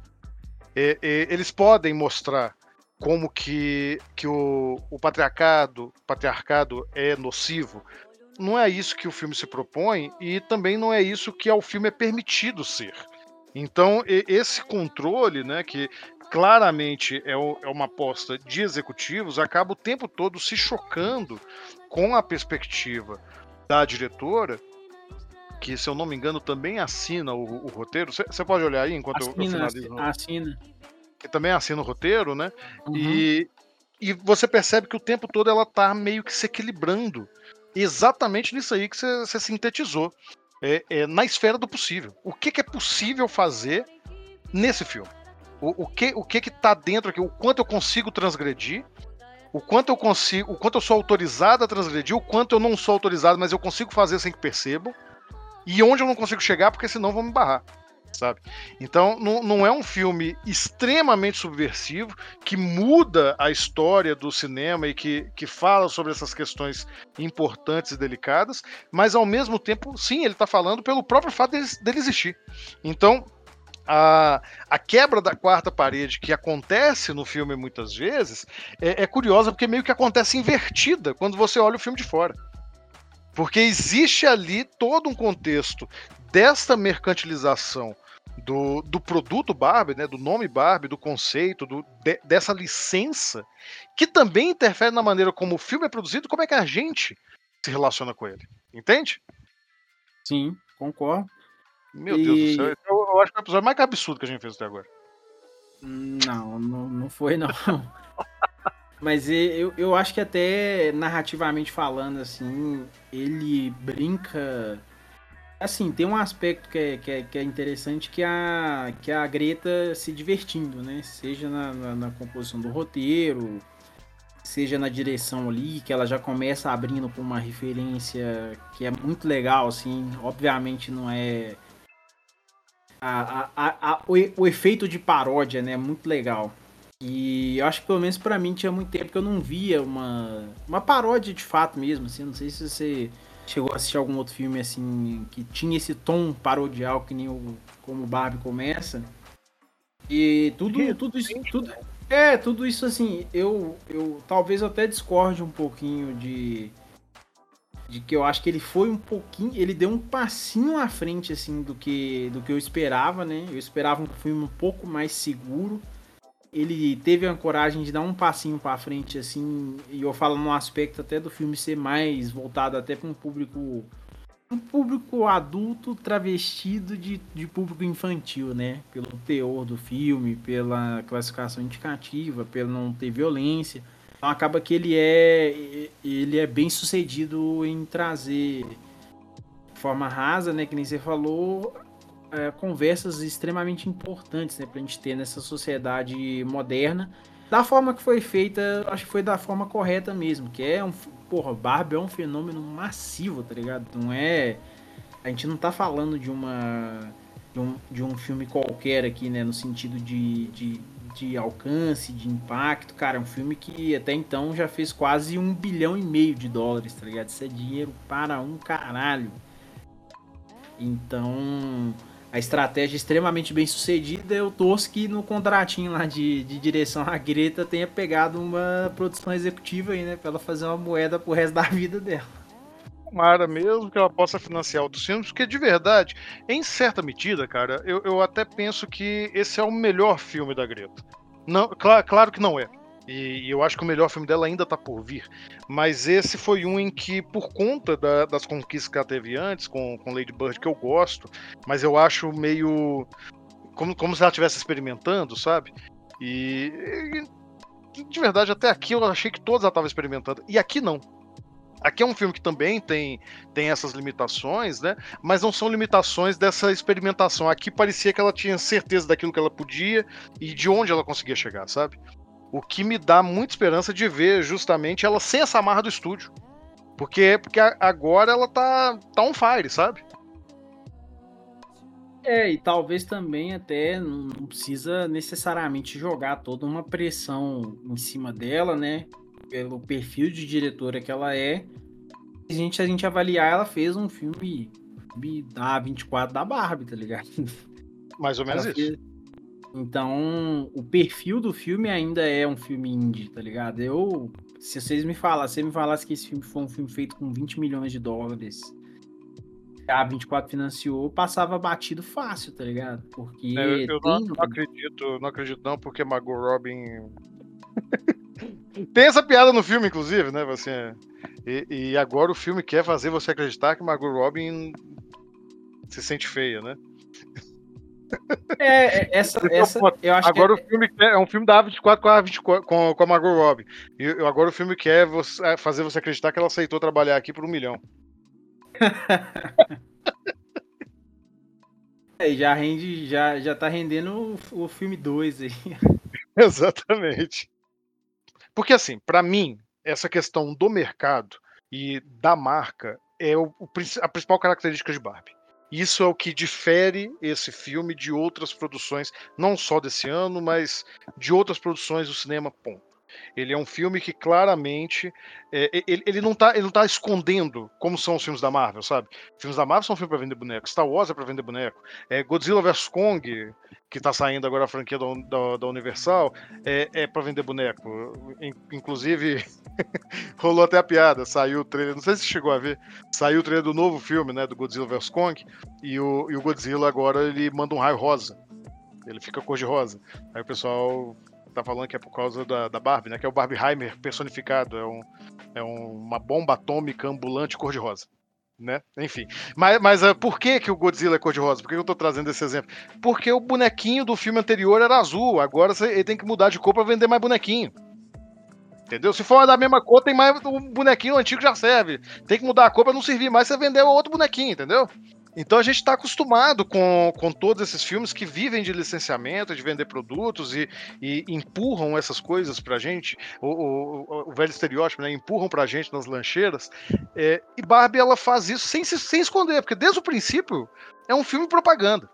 Eles podem mostrar como que, que o, o patriarcado, patriarcado é nocivo, não é isso que o filme se propõe e também não é isso que ao filme é permitido ser. Então, esse controle, né, que claramente é, o- é uma aposta de executivos, acaba o tempo todo se chocando com a perspectiva da diretora, que, se eu não me engano, também assina o, o roteiro. Você pode olhar aí enquanto eu, eu assina, finalizo? assina. Que também assina o roteiro, né? Uhum. E, e você percebe que o tempo todo ela tá meio que se equilibrando. Exatamente nisso aí que você sintetizou. É, é na esfera do possível. O que, que é possível fazer nesse filme? O, o que o que que tá dentro aqui? O quanto eu consigo transgredir? O quanto eu consigo, o quanto eu sou autorizado a transgredir? O quanto eu não sou autorizado, mas eu consigo fazer sem que percebam? E onde eu não consigo chegar porque senão vão me barrar. Sabe? Então não, não é um filme extremamente subversivo que muda a história do cinema e que, que fala sobre essas questões importantes e delicadas, mas ao mesmo tempo, sim, ele está falando pelo próprio fato dele, dele existir. Então a, a, quebra da quarta parede que acontece no filme muitas vezes é, é, curiosa porque meio que acontece invertida quando você olha o filme de fora. Porque existe ali todo um contexto desta mercantilização do, do produto Barbie, né, do nome Barbie, do conceito, do, de, dessa licença, que também interfere na maneira como o filme é produzido, como é que a gente se relaciona com ele. Entende? Sim, concordo. Meu e... Deus do céu, eu, eu acho que é o episódio mais absurdo que a gente fez até agora. Não, não, não foi não. Mas eu, eu acho que até narrativamente falando, assim, ele brinca Assim, tem um aspecto que é, que é, que é interessante que a, que a Greta se divertindo, né? Seja na, na, na, composição do roteiro, seja na direção ali, que ela já começa abrindo com uma referência que é muito legal, assim. Obviamente não é. A, a, a, o, o efeito de paródia, né? Muito legal. E eu acho que pelo menos para mim tinha muito tempo que eu não via uma, uma paródia de fato mesmo, assim. Não sei se você chegou a assistir algum outro filme assim que tinha esse tom parodial que nem o como Barbie começa. E tudo, tudo isso, tudo é tudo isso assim. Eu, eu talvez até discorde um pouquinho de de que eu acho que ele foi um pouquinho, ele deu um passinho à frente assim do que do que eu esperava, né? Eu esperava um filme um pouco mais seguro ele teve a coragem de dar um passinho para frente, assim, e eu falo no aspecto até do filme ser mais voltado até para um público um público adulto travestido de, de público infantil, né? Pelo teor do filme, pela classificação indicativa, pelo não ter violência. Então acaba que ele é ele é bem sucedido em trazer de forma rasa, né? Que nem você falou, é, conversas extremamente importantes né, para a gente ter nessa sociedade moderna. Da forma que foi feita, acho que foi da forma correta mesmo, que é um. Porra, Barbie é um fenômeno massivo, tá ligado? Não é. A gente não tá falando de uma. De um, de um filme qualquer aqui, né? No sentido de, de, de alcance, de impacto. Cara, é um filme que até então já fez quase um bilhão e meio de dólares, tá ligado? Isso é dinheiro para um caralho. Então a estratégia extremamente bem sucedida, eu torço que no contratinho lá de, de direção a Greta tenha pegado uma produção executiva aí, né? Pra ela fazer uma moeda pro resto da vida dela. Tomara mesmo que ela possa financiar outros filmes, porque de verdade, em certa medida, cara, eu, eu até penso que esse é o melhor filme da Greta. Não, claro, claro que não é. E, e, eu acho que o melhor filme dela ainda tá por vir. Mas esse foi um em que, por conta da, das conquistas que ela teve antes, com, com Lady Bird, que eu gosto, mas eu acho meio. Como, como se ela estivesse experimentando, sabe? E, e, De verdade, até aqui eu achei que todos ela estavam experimentando. E aqui não. Aqui é um filme que também tem, tem essas limitações, né? Mas não são limitações dessa experimentação. Aqui parecia que ela tinha certeza daquilo que ela podia e de onde ela conseguia chegar, sabe? O que me dá muita esperança de ver justamente ela sem essa marra do estúdio. Porque, porque agora ela tá, tá on fire, sabe? É, e talvez também até não precisa necessariamente jogar toda uma pressão em cima dela, né? Pelo perfil de diretora que ela é. A gente, a gente avaliar, ela fez um filme da 24 da Barbie, tá ligado? Mais ou menos ela isso. Fez, então, o perfil do filme ainda é um filme indie, tá ligado? Eu, se vocês me falassem, se me falasse que esse filme foi um filme feito com 20 milhões de dólares, a 24 financiou, passava batido fácil, tá ligado? Porque é, eu, tem... não, não, acredito, não acredito não, porque Margot Robin tem essa piada no filme, inclusive, né? Você e, e agora o filme quer fazer você acreditar que Margot Robin se sente feia, né? É, é, essa, essa eu acho agora que o filme é, é um filme da A24 com a, 24, com, com a Margot Robbie. E agora o filme quer você, é, fazer você acreditar que ela aceitou trabalhar aqui por um milhão. é, já rende, já, já tá rendendo o, o filme 2 aí. Exatamente. Porque assim, para mim, essa questão do mercado e da marca é o, o, a principal característica de Barbie. Isso é o que difere esse filme de outras produções, não só desse ano, mas de outras produções do cinema. Ponto. Ele é um filme que claramente é, ele, ele, não tá, ele não tá escondendo como são os filmes da Marvel, sabe? Filmes da Marvel são filmes para vender boneco, Star Wars é para vender boneco, é, Godzilla vs Kong, que tá saindo agora a franquia da, da, da Universal, é, é para vender boneco. Inclusive, rolou até a piada, saiu o trailer, não sei se chegou a ver, saiu o trailer do novo filme, né, do Godzilla vs Kong, e o, e o Godzilla agora ele manda um raio rosa. Ele fica cor de rosa. Aí o pessoal tá falando que é por causa da, da Barbie, né? Que é o Barbieheimer personificado. É, um, é um, uma bomba atômica ambulante cor-de-rosa. Né? Enfim. Mas, mas uh, por que, que o Godzilla é cor-de-rosa? Por que eu tô trazendo esse exemplo? Porque o bonequinho do filme anterior era azul. Agora ele tem que mudar de cor para vender mais bonequinho. Entendeu? Se for da mesma cor, tem mais. O bonequinho antigo já serve. Tem que mudar a cor pra não servir mais, você vender outro bonequinho, entendeu? Então a gente está acostumado com, com todos esses filmes que vivem de licenciamento, de vender produtos e, e empurram essas coisas para a gente, o, o, o, velho estereótipo, né? Empurram para a gente nas lancheiras. É, e Barbie ela faz isso sem, sem esconder, porque desde o princípio é um filme propaganda.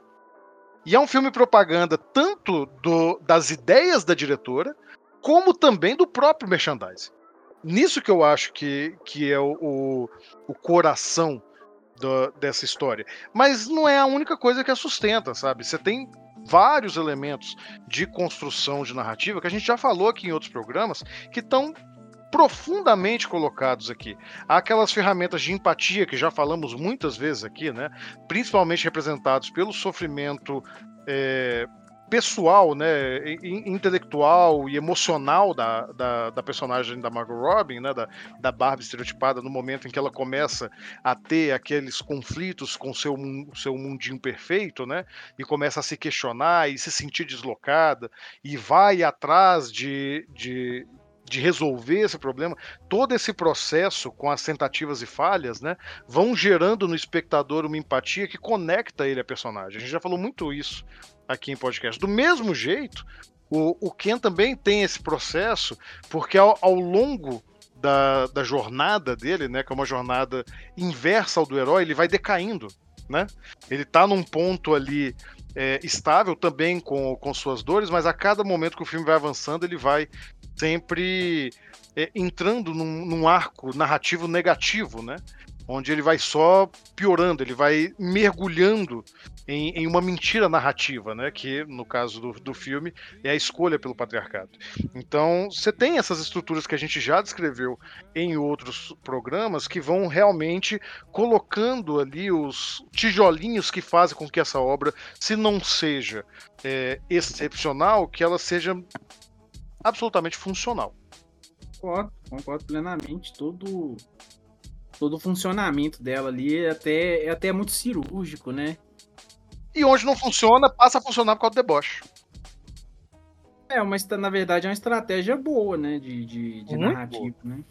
E é um filme propaganda tanto do, das ideias da diretora, como também do próprio merchandising. Nisso que eu acho que, que é o, o, o coração do, dessa história. Mas não é a única coisa que a sustenta, sabe? Você tem vários elementos de construção de narrativa que a gente já falou aqui em outros programas que estão profundamente colocados aqui. Há aquelas ferramentas de empatia que já falamos muitas vezes aqui, né? Principalmente representados pelo sofrimento é, pessoal, né, intelectual e emocional da, da, da, personagem da Margot Robin, né, da, da Barbie estereotipada, no momento em que ela começa a ter aqueles conflitos com seu seu mundinho perfeito, né, e começa a se questionar e se sentir deslocada e vai atrás de, de de resolver esse problema, todo esse processo com as tentativas e falhas, né, vão gerando no espectador uma empatia que conecta ele a personagem. A gente já falou muito isso aqui em podcast. Do mesmo jeito, o, o Ken também tem esse processo, porque ao, ao longo da, da, jornada dele, né, que é uma jornada inversa ao do herói, ele vai decaindo, né? Ele tá num ponto ali é, estável também com, com suas dores, mas a cada momento que o filme vai avançando, ele vai sempre é, entrando num, num, arco narrativo negativo, né? Onde ele vai só piorando, ele vai mergulhando em, em uma mentira narrativa, né? Que no caso do, do filme é a escolha pelo patriarcado. Então você tem essas estruturas que a gente já descreveu em outros programas que vão realmente colocando ali os tijolinhos que fazem com que essa obra, se não seja é, excepcional, que ela seja absolutamente funcional. Concordo, concordo plenamente. Todo, todo o funcionamento dela ali é até, é até muito cirúrgico, né? E onde não funciona, passa a funcionar por causa do deboche. É, mas na verdade é uma estratégia boa, né? De, de, de narrativa, boa. né?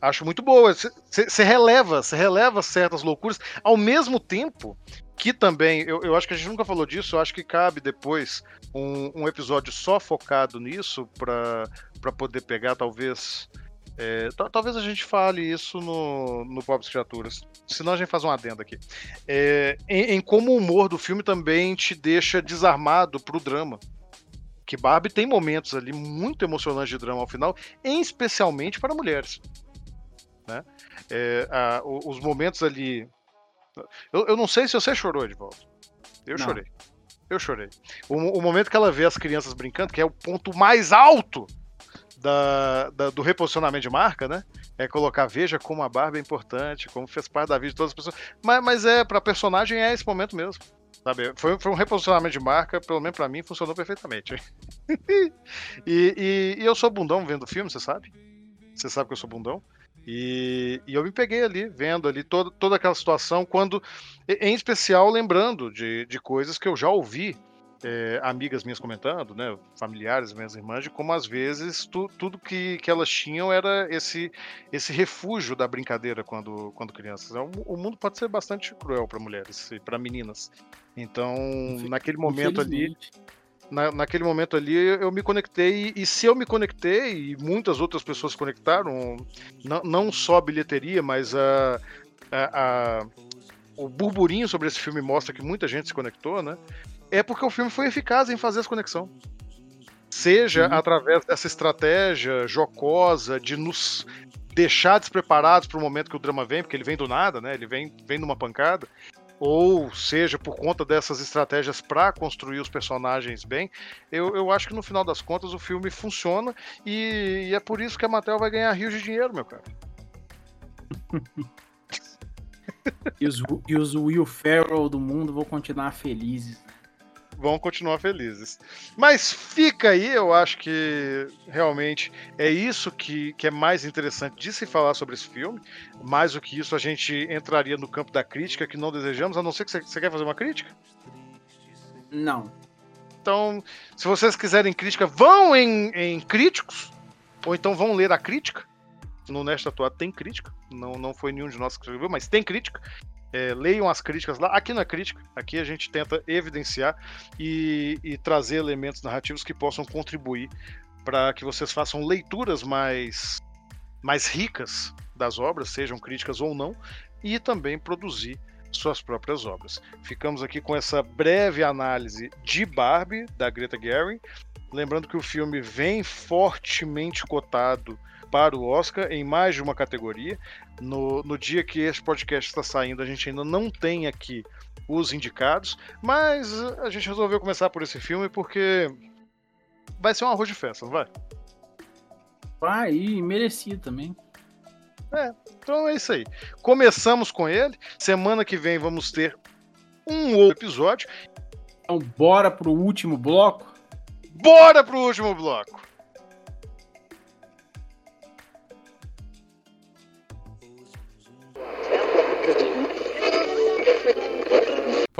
Acho muito boa. Você releva, você releva certas loucuras, ao mesmo tempo que também, eu, eu acho que a gente nunca falou disso, eu acho que cabe depois um, um episódio só focado nisso para poder pegar, talvez. É, talvez a gente fale isso no, no Pobres Criaturas. Senão a gente faz um adendo aqui. É, em, em, como o humor do filme também te deixa desarmado pro drama. Que Barbie tem momentos ali muito emocionantes de drama ao final, em especialmente para mulheres. Né? É, a, os momentos ali eu, eu não sei se você chorou, de volta. Eu não. chorei. Eu chorei. O, o, momento que ela vê as crianças brincando, que é o ponto mais alto da, da, do reposicionamento de marca, né? É colocar, veja como a Barbie é importante, como fez parte da vida de todas as pessoas. Mas, mas é, pra personagem é esse momento mesmo. Sabe? Foi, foi um reposicionamento de marca, pelo menos pra mim, funcionou perfeitamente. e, e, e eu sou bundão vendo filme, você sabe? Você sabe que eu sou bundão. E, e, eu me peguei ali, vendo ali toda, toda aquela situação, quando, em especial, lembrando de, de coisas que eu já ouvi é, amigas minhas comentando, né, familiares, minhas irmãs, de como às vezes tu, tudo que, que elas tinham era esse, esse refúgio da brincadeira quando, quando crianças. O, o mundo pode ser bastante cruel para mulheres e para meninas. Então, naquele momento ali na, naquele momento ali eu me conectei, e se eu me conectei, e muitas outras pessoas se conectaram, não, não só a bilheteria, mas a, a, a o burburinho sobre esse filme mostra que muita gente se conectou, né? É porque o filme foi eficaz em fazer essa conexão. Seja Uhum. através dessa estratégia jocosa de nos deixar despreparados para o momento que o drama vem, porque ele vem do nada, né? Ele vem, vem numa pancada. Ou seja, por conta dessas estratégias para construir os personagens bem, eu, eu acho que no final das contas o filme funciona e, e é por isso que a Mattel vai ganhar rios de dinheiro, meu cara. E os, e os Will Ferrell do mundo vão continuar felizes. Vão continuar felizes. Mas fica aí, eu acho que realmente é isso que, que é mais interessante de se falar sobre esse filme. Mais do que isso, a gente entraria no campo da crítica que não desejamos, a não ser que você, você quer fazer uma crítica. Não. Então, se vocês quiserem crítica, vão em, em críticos, ou então vão ler a crítica. No Nesta Atuado tem crítica, não, não foi nenhum de nós que escreveu, mas tem crítica. É, leiam as críticas lá. Aqui na crítica, aqui a gente tenta evidenciar e, e trazer elementos narrativos que possam contribuir para que vocês façam leituras mais, mais ricas das obras, sejam críticas ou não, e também produzir suas próprias obras. Ficamos aqui com essa breve análise de Barbie, da Greta Gerwig. Lembrando que o filme vem fortemente cotado para o Oscar em mais de uma categoria. No, no dia que este podcast está saindo, a gente ainda não tem aqui os indicados, mas a gente resolveu começar por esse filme porque vai ser um arroz de festa, não vai? Vai, e merecido também. Então é isso aí. Começamos com ele. Semana que vem vamos ter um outro episódio. Então, bora pro último bloco. Bora pro último bloco.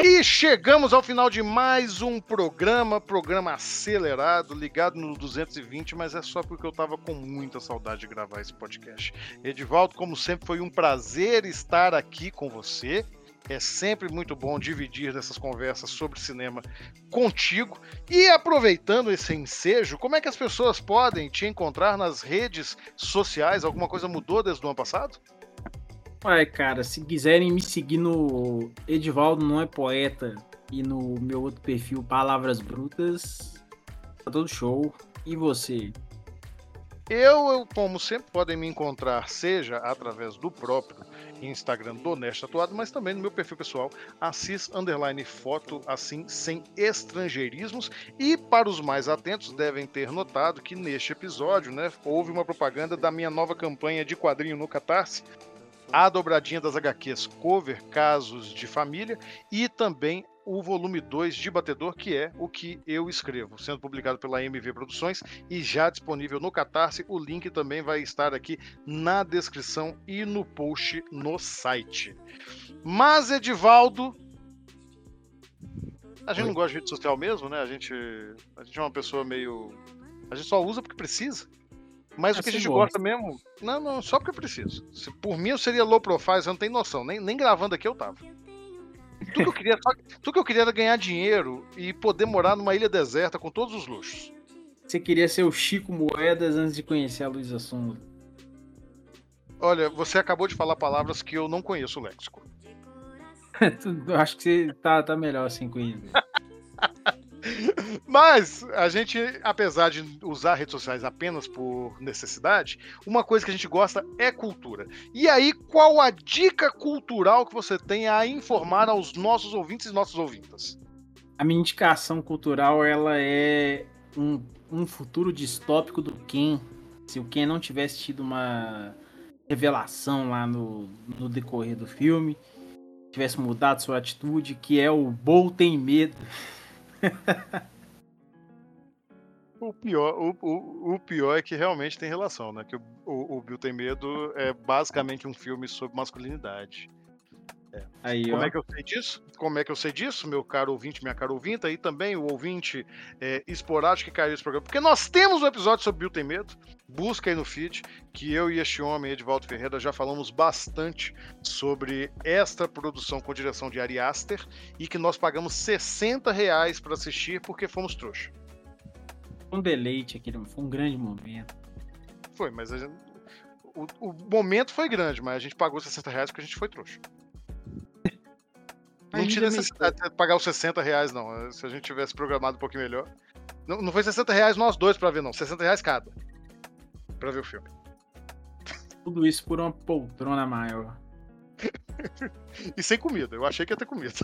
E chegamos ao final de mais um programa, programa acelerado, ligado no 220, mas é só porque eu tava com muita saudade de gravar esse podcast. Edivaldo, como sempre, foi um prazer estar aqui com você. É sempre muito bom dividir dessas conversas sobre cinema contigo. E aproveitando esse ensejo, como é que as pessoas podem te encontrar nas redes sociais? Alguma coisa mudou desde o ano passado? Ué, cara, se quiserem me seguir no Edivaldo Não é Poeta e no meu outro perfil Palavras Brutas, tá todo show. E você? Eu, eu, como sempre, podem me encontrar, seja através do próprio Instagram do Neste Atuado, mas também no meu perfil pessoal, assis underline foto, assim, sem estrangeirismos. E para os mais atentos, devem ter notado que neste episódio, né, houve uma propaganda da minha nova campanha de quadrinho no Catarse, a dobradinha das HQs cover Casos de Família e também o volume 2 de Batedor, que é o que eu escrevo, sendo publicado pela MV Produções e já disponível no Catarse. O link também vai estar aqui na descrição e no post no site. Mas, Edivaldo, a gente não gosta de rede social mesmo, né? A gente, a gente é uma pessoa meio. A gente só usa porque precisa. Mas o que a gente gosta. gosta mesmo. Não, não, só porque eu preciso. Se por mim eu seria low profile, você não tem noção. Nem, nem gravando aqui eu tava. Tudo que eu, queria, só- tudo que eu queria era ganhar dinheiro e poder morar numa ilha deserta com todos os luxos. Você queria ser o Chico Moedas antes de conhecer a Luísa Sonza. Olha, você acabou de falar palavras que eu não conheço o léxico. Eu acho que você tá, tá melhor assim com ele. Mas a gente, apesar de usar redes sociais apenas por necessidade, uma coisa que a gente gosta é cultura. E aí, qual a dica cultural que você tem a informar aos nossos ouvintes e nossas ouvintas? A minha indicação cultural ela é um, um futuro distópico do Ken. Se o Ken não tivesse tido uma revelação lá no, no decorrer do filme, tivesse mudado sua atitude, que é o Bol tem medo. O pior, o, o, o, pior é que realmente tem relação, né? Que o, o, o Bill Tem Medo é basicamente um filme sobre masculinidade. É. Aí, Como ó. é que eu sei disso? Como é que eu sei disso, meu caro ouvinte, minha cara ouvinta, e também o ouvinte é, esporádico que caiu nesse programa? Porque nós temos um episódio sobre Bill Tem Medo, busca aí no feed, que eu e este homem, Edvaldo Ferreira, já falamos bastante sobre esta produção com direção de Ari Aster e que nós pagamos 60 reais para assistir porque fomos trouxa um deleite aquele, foi um grande momento. Foi, mas gente, o, o, momento foi grande, mas a gente pagou 60 reais porque a gente foi trouxa. Não tinha necessidade de pagar os 60 reais, não. Se a gente tivesse programado um pouquinho melhor. Não, não foi 60 reais nós dois pra ver, não. 60 reais cada. Pra ver o filme. Tudo isso por uma poltrona maior. e sem comida. Eu achei que ia ter comida.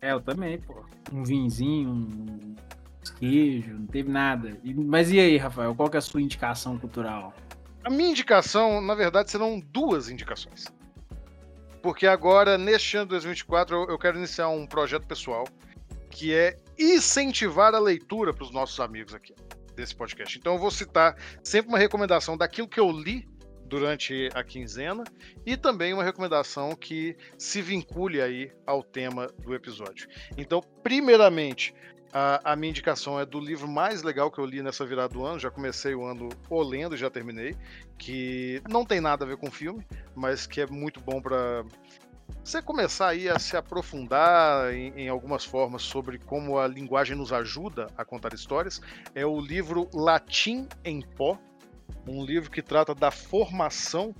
É, eu também, pô. Um vinzinho, um queijo, não teve nada. Mas e aí, Rafael, qual que é a sua indicação cultural? A minha indicação, na verdade, serão duas indicações. Porque agora, neste ano de 2024, eu quero iniciar um projeto pessoal que é incentivar a leitura para os nossos amigos aqui desse podcast. Então eu vou citar sempre uma recomendação daquilo que eu li durante a quinzena e também uma recomendação que se vincule aí ao tema do episódio. Então, primeiramente, a, a, minha indicação é do livro mais legal que eu li nessa virada do ano. Já comecei o ano o lendo e já terminei. Que não tem nada a ver com filme, mas que é muito bom para você começar aí a se aprofundar em, em, algumas formas sobre como a linguagem nos ajuda a contar histórias. É o livro Latim em Pó, um livro que trata da formação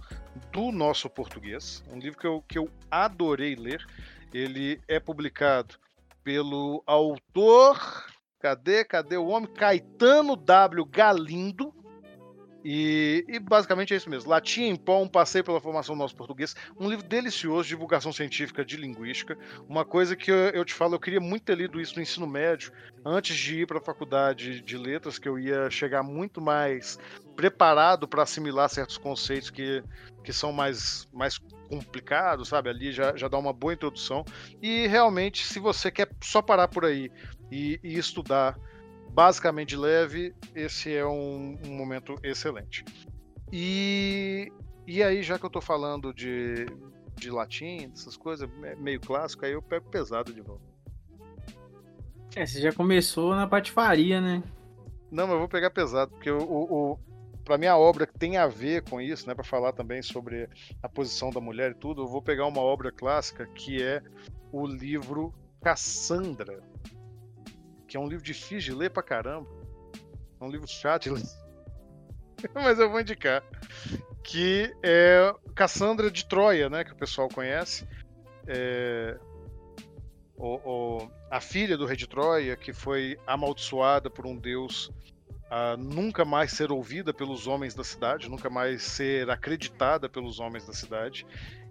do nosso português. Um livro que eu, que eu adorei ler. Ele é publicado pelo autor. Cadê? Cadê o homem? Caetano W. Galindo. E, e, basicamente é isso mesmo. Latim em pó, um passeio pela formação do nosso português. Um livro delicioso de divulgação científica de linguística. Uma coisa que eu, eu, te falo, eu queria muito ter lido isso no ensino médio, antes de ir para a faculdade de letras, que eu ia chegar muito mais preparado para assimilar certos conceitos que, que são mais, mais complicados, sabe? Ali já, já dá uma boa introdução. E realmente, se você quer só parar por aí e, e estudar basicamente leve, esse é um, um, momento excelente. E, e aí, já que eu estou falando de, de latim, dessas coisas, meio clássico, aí eu pego pesado de novo. É, você já começou na patifaria, né? Não, mas eu vou pegar pesado, porque o, o, para minha obra que tem a ver com isso, né, para falar também sobre a posição da mulher e tudo, eu vou pegar uma obra clássica que é o livro Cassandra, que é um livro difícil de ler pra caramba. É um livro chato de ler. Mas eu vou indicar. Que é Cassandra de Troia, né? Que o pessoal conhece. É... O, o... a filha do rei de Troia, que foi amaldiçoada por um deus a nunca mais ser ouvida pelos homens da cidade, nunca mais ser acreditada pelos homens da cidade,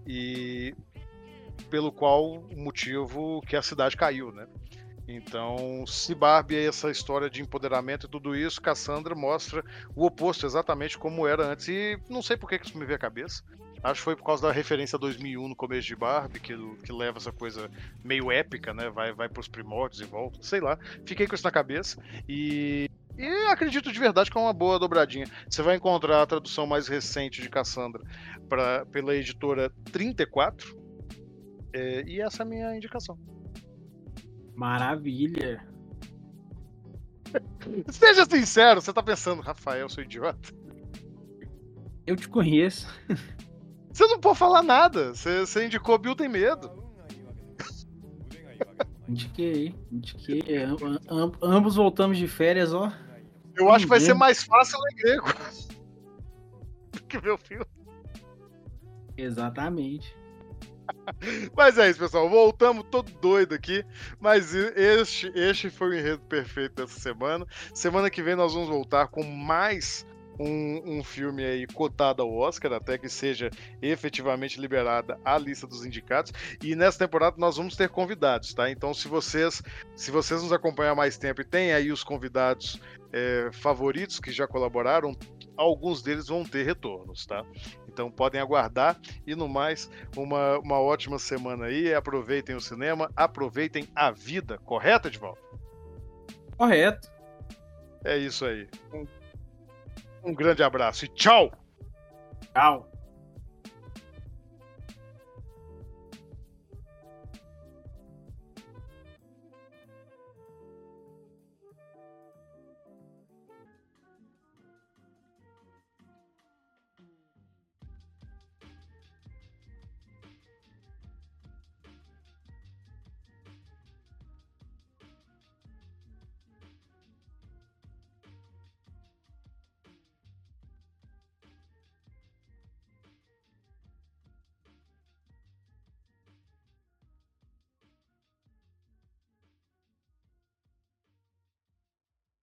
e pelo qual motivo que a cidade caiu, né? Então, se Barbie é essa história de empoderamento e tudo isso, Cassandra mostra o oposto, exatamente como era antes. E não sei por que isso me veio à cabeça. Acho que foi por causa da referência a 2001 no começo de Barbie, que, que leva essa coisa meio épica, né? Vai, vai pros primórdios e volta. Sei lá. Fiquei com isso na cabeça. E e acredito de verdade que é uma boa dobradinha. Você vai encontrar a tradução mais recente de Cassandra pra, pela editora 34. É, e essa é a minha indicação. Maravilha. Seja sincero, você tá pensando, Rafael, eu sou idiota? Eu te conheço. Você não pode falar nada. Você, você indicou Bill tem medo. Indiquei, indiquei. Am, ambos voltamos de férias, ó. Eu acho que vai ser mais fácil ler grego do que ver o filme. Exatamente. Mas é isso, pessoal. Voltamos todo doido aqui. Mas este, este foi o enredo perfeito dessa semana. Semana que vem nós vamos voltar com mais um, um, filme aí cotado ao Oscar, até que seja efetivamente liberada a lista dos indicados. E nessa temporada nós vamos ter convidados, tá? Então, se vocês, se vocês nos acompanham há mais tempo e tem aí os convidados é, favoritos que já colaboraram, alguns deles vão ter retornos, tá? Então podem aguardar. E no mais, uma, uma ótima semana aí. Aproveitem o cinema, aproveitem a vida. Correto, Edvaldo? Correto. É isso aí. Um, um grande abraço e tchau! Tchau!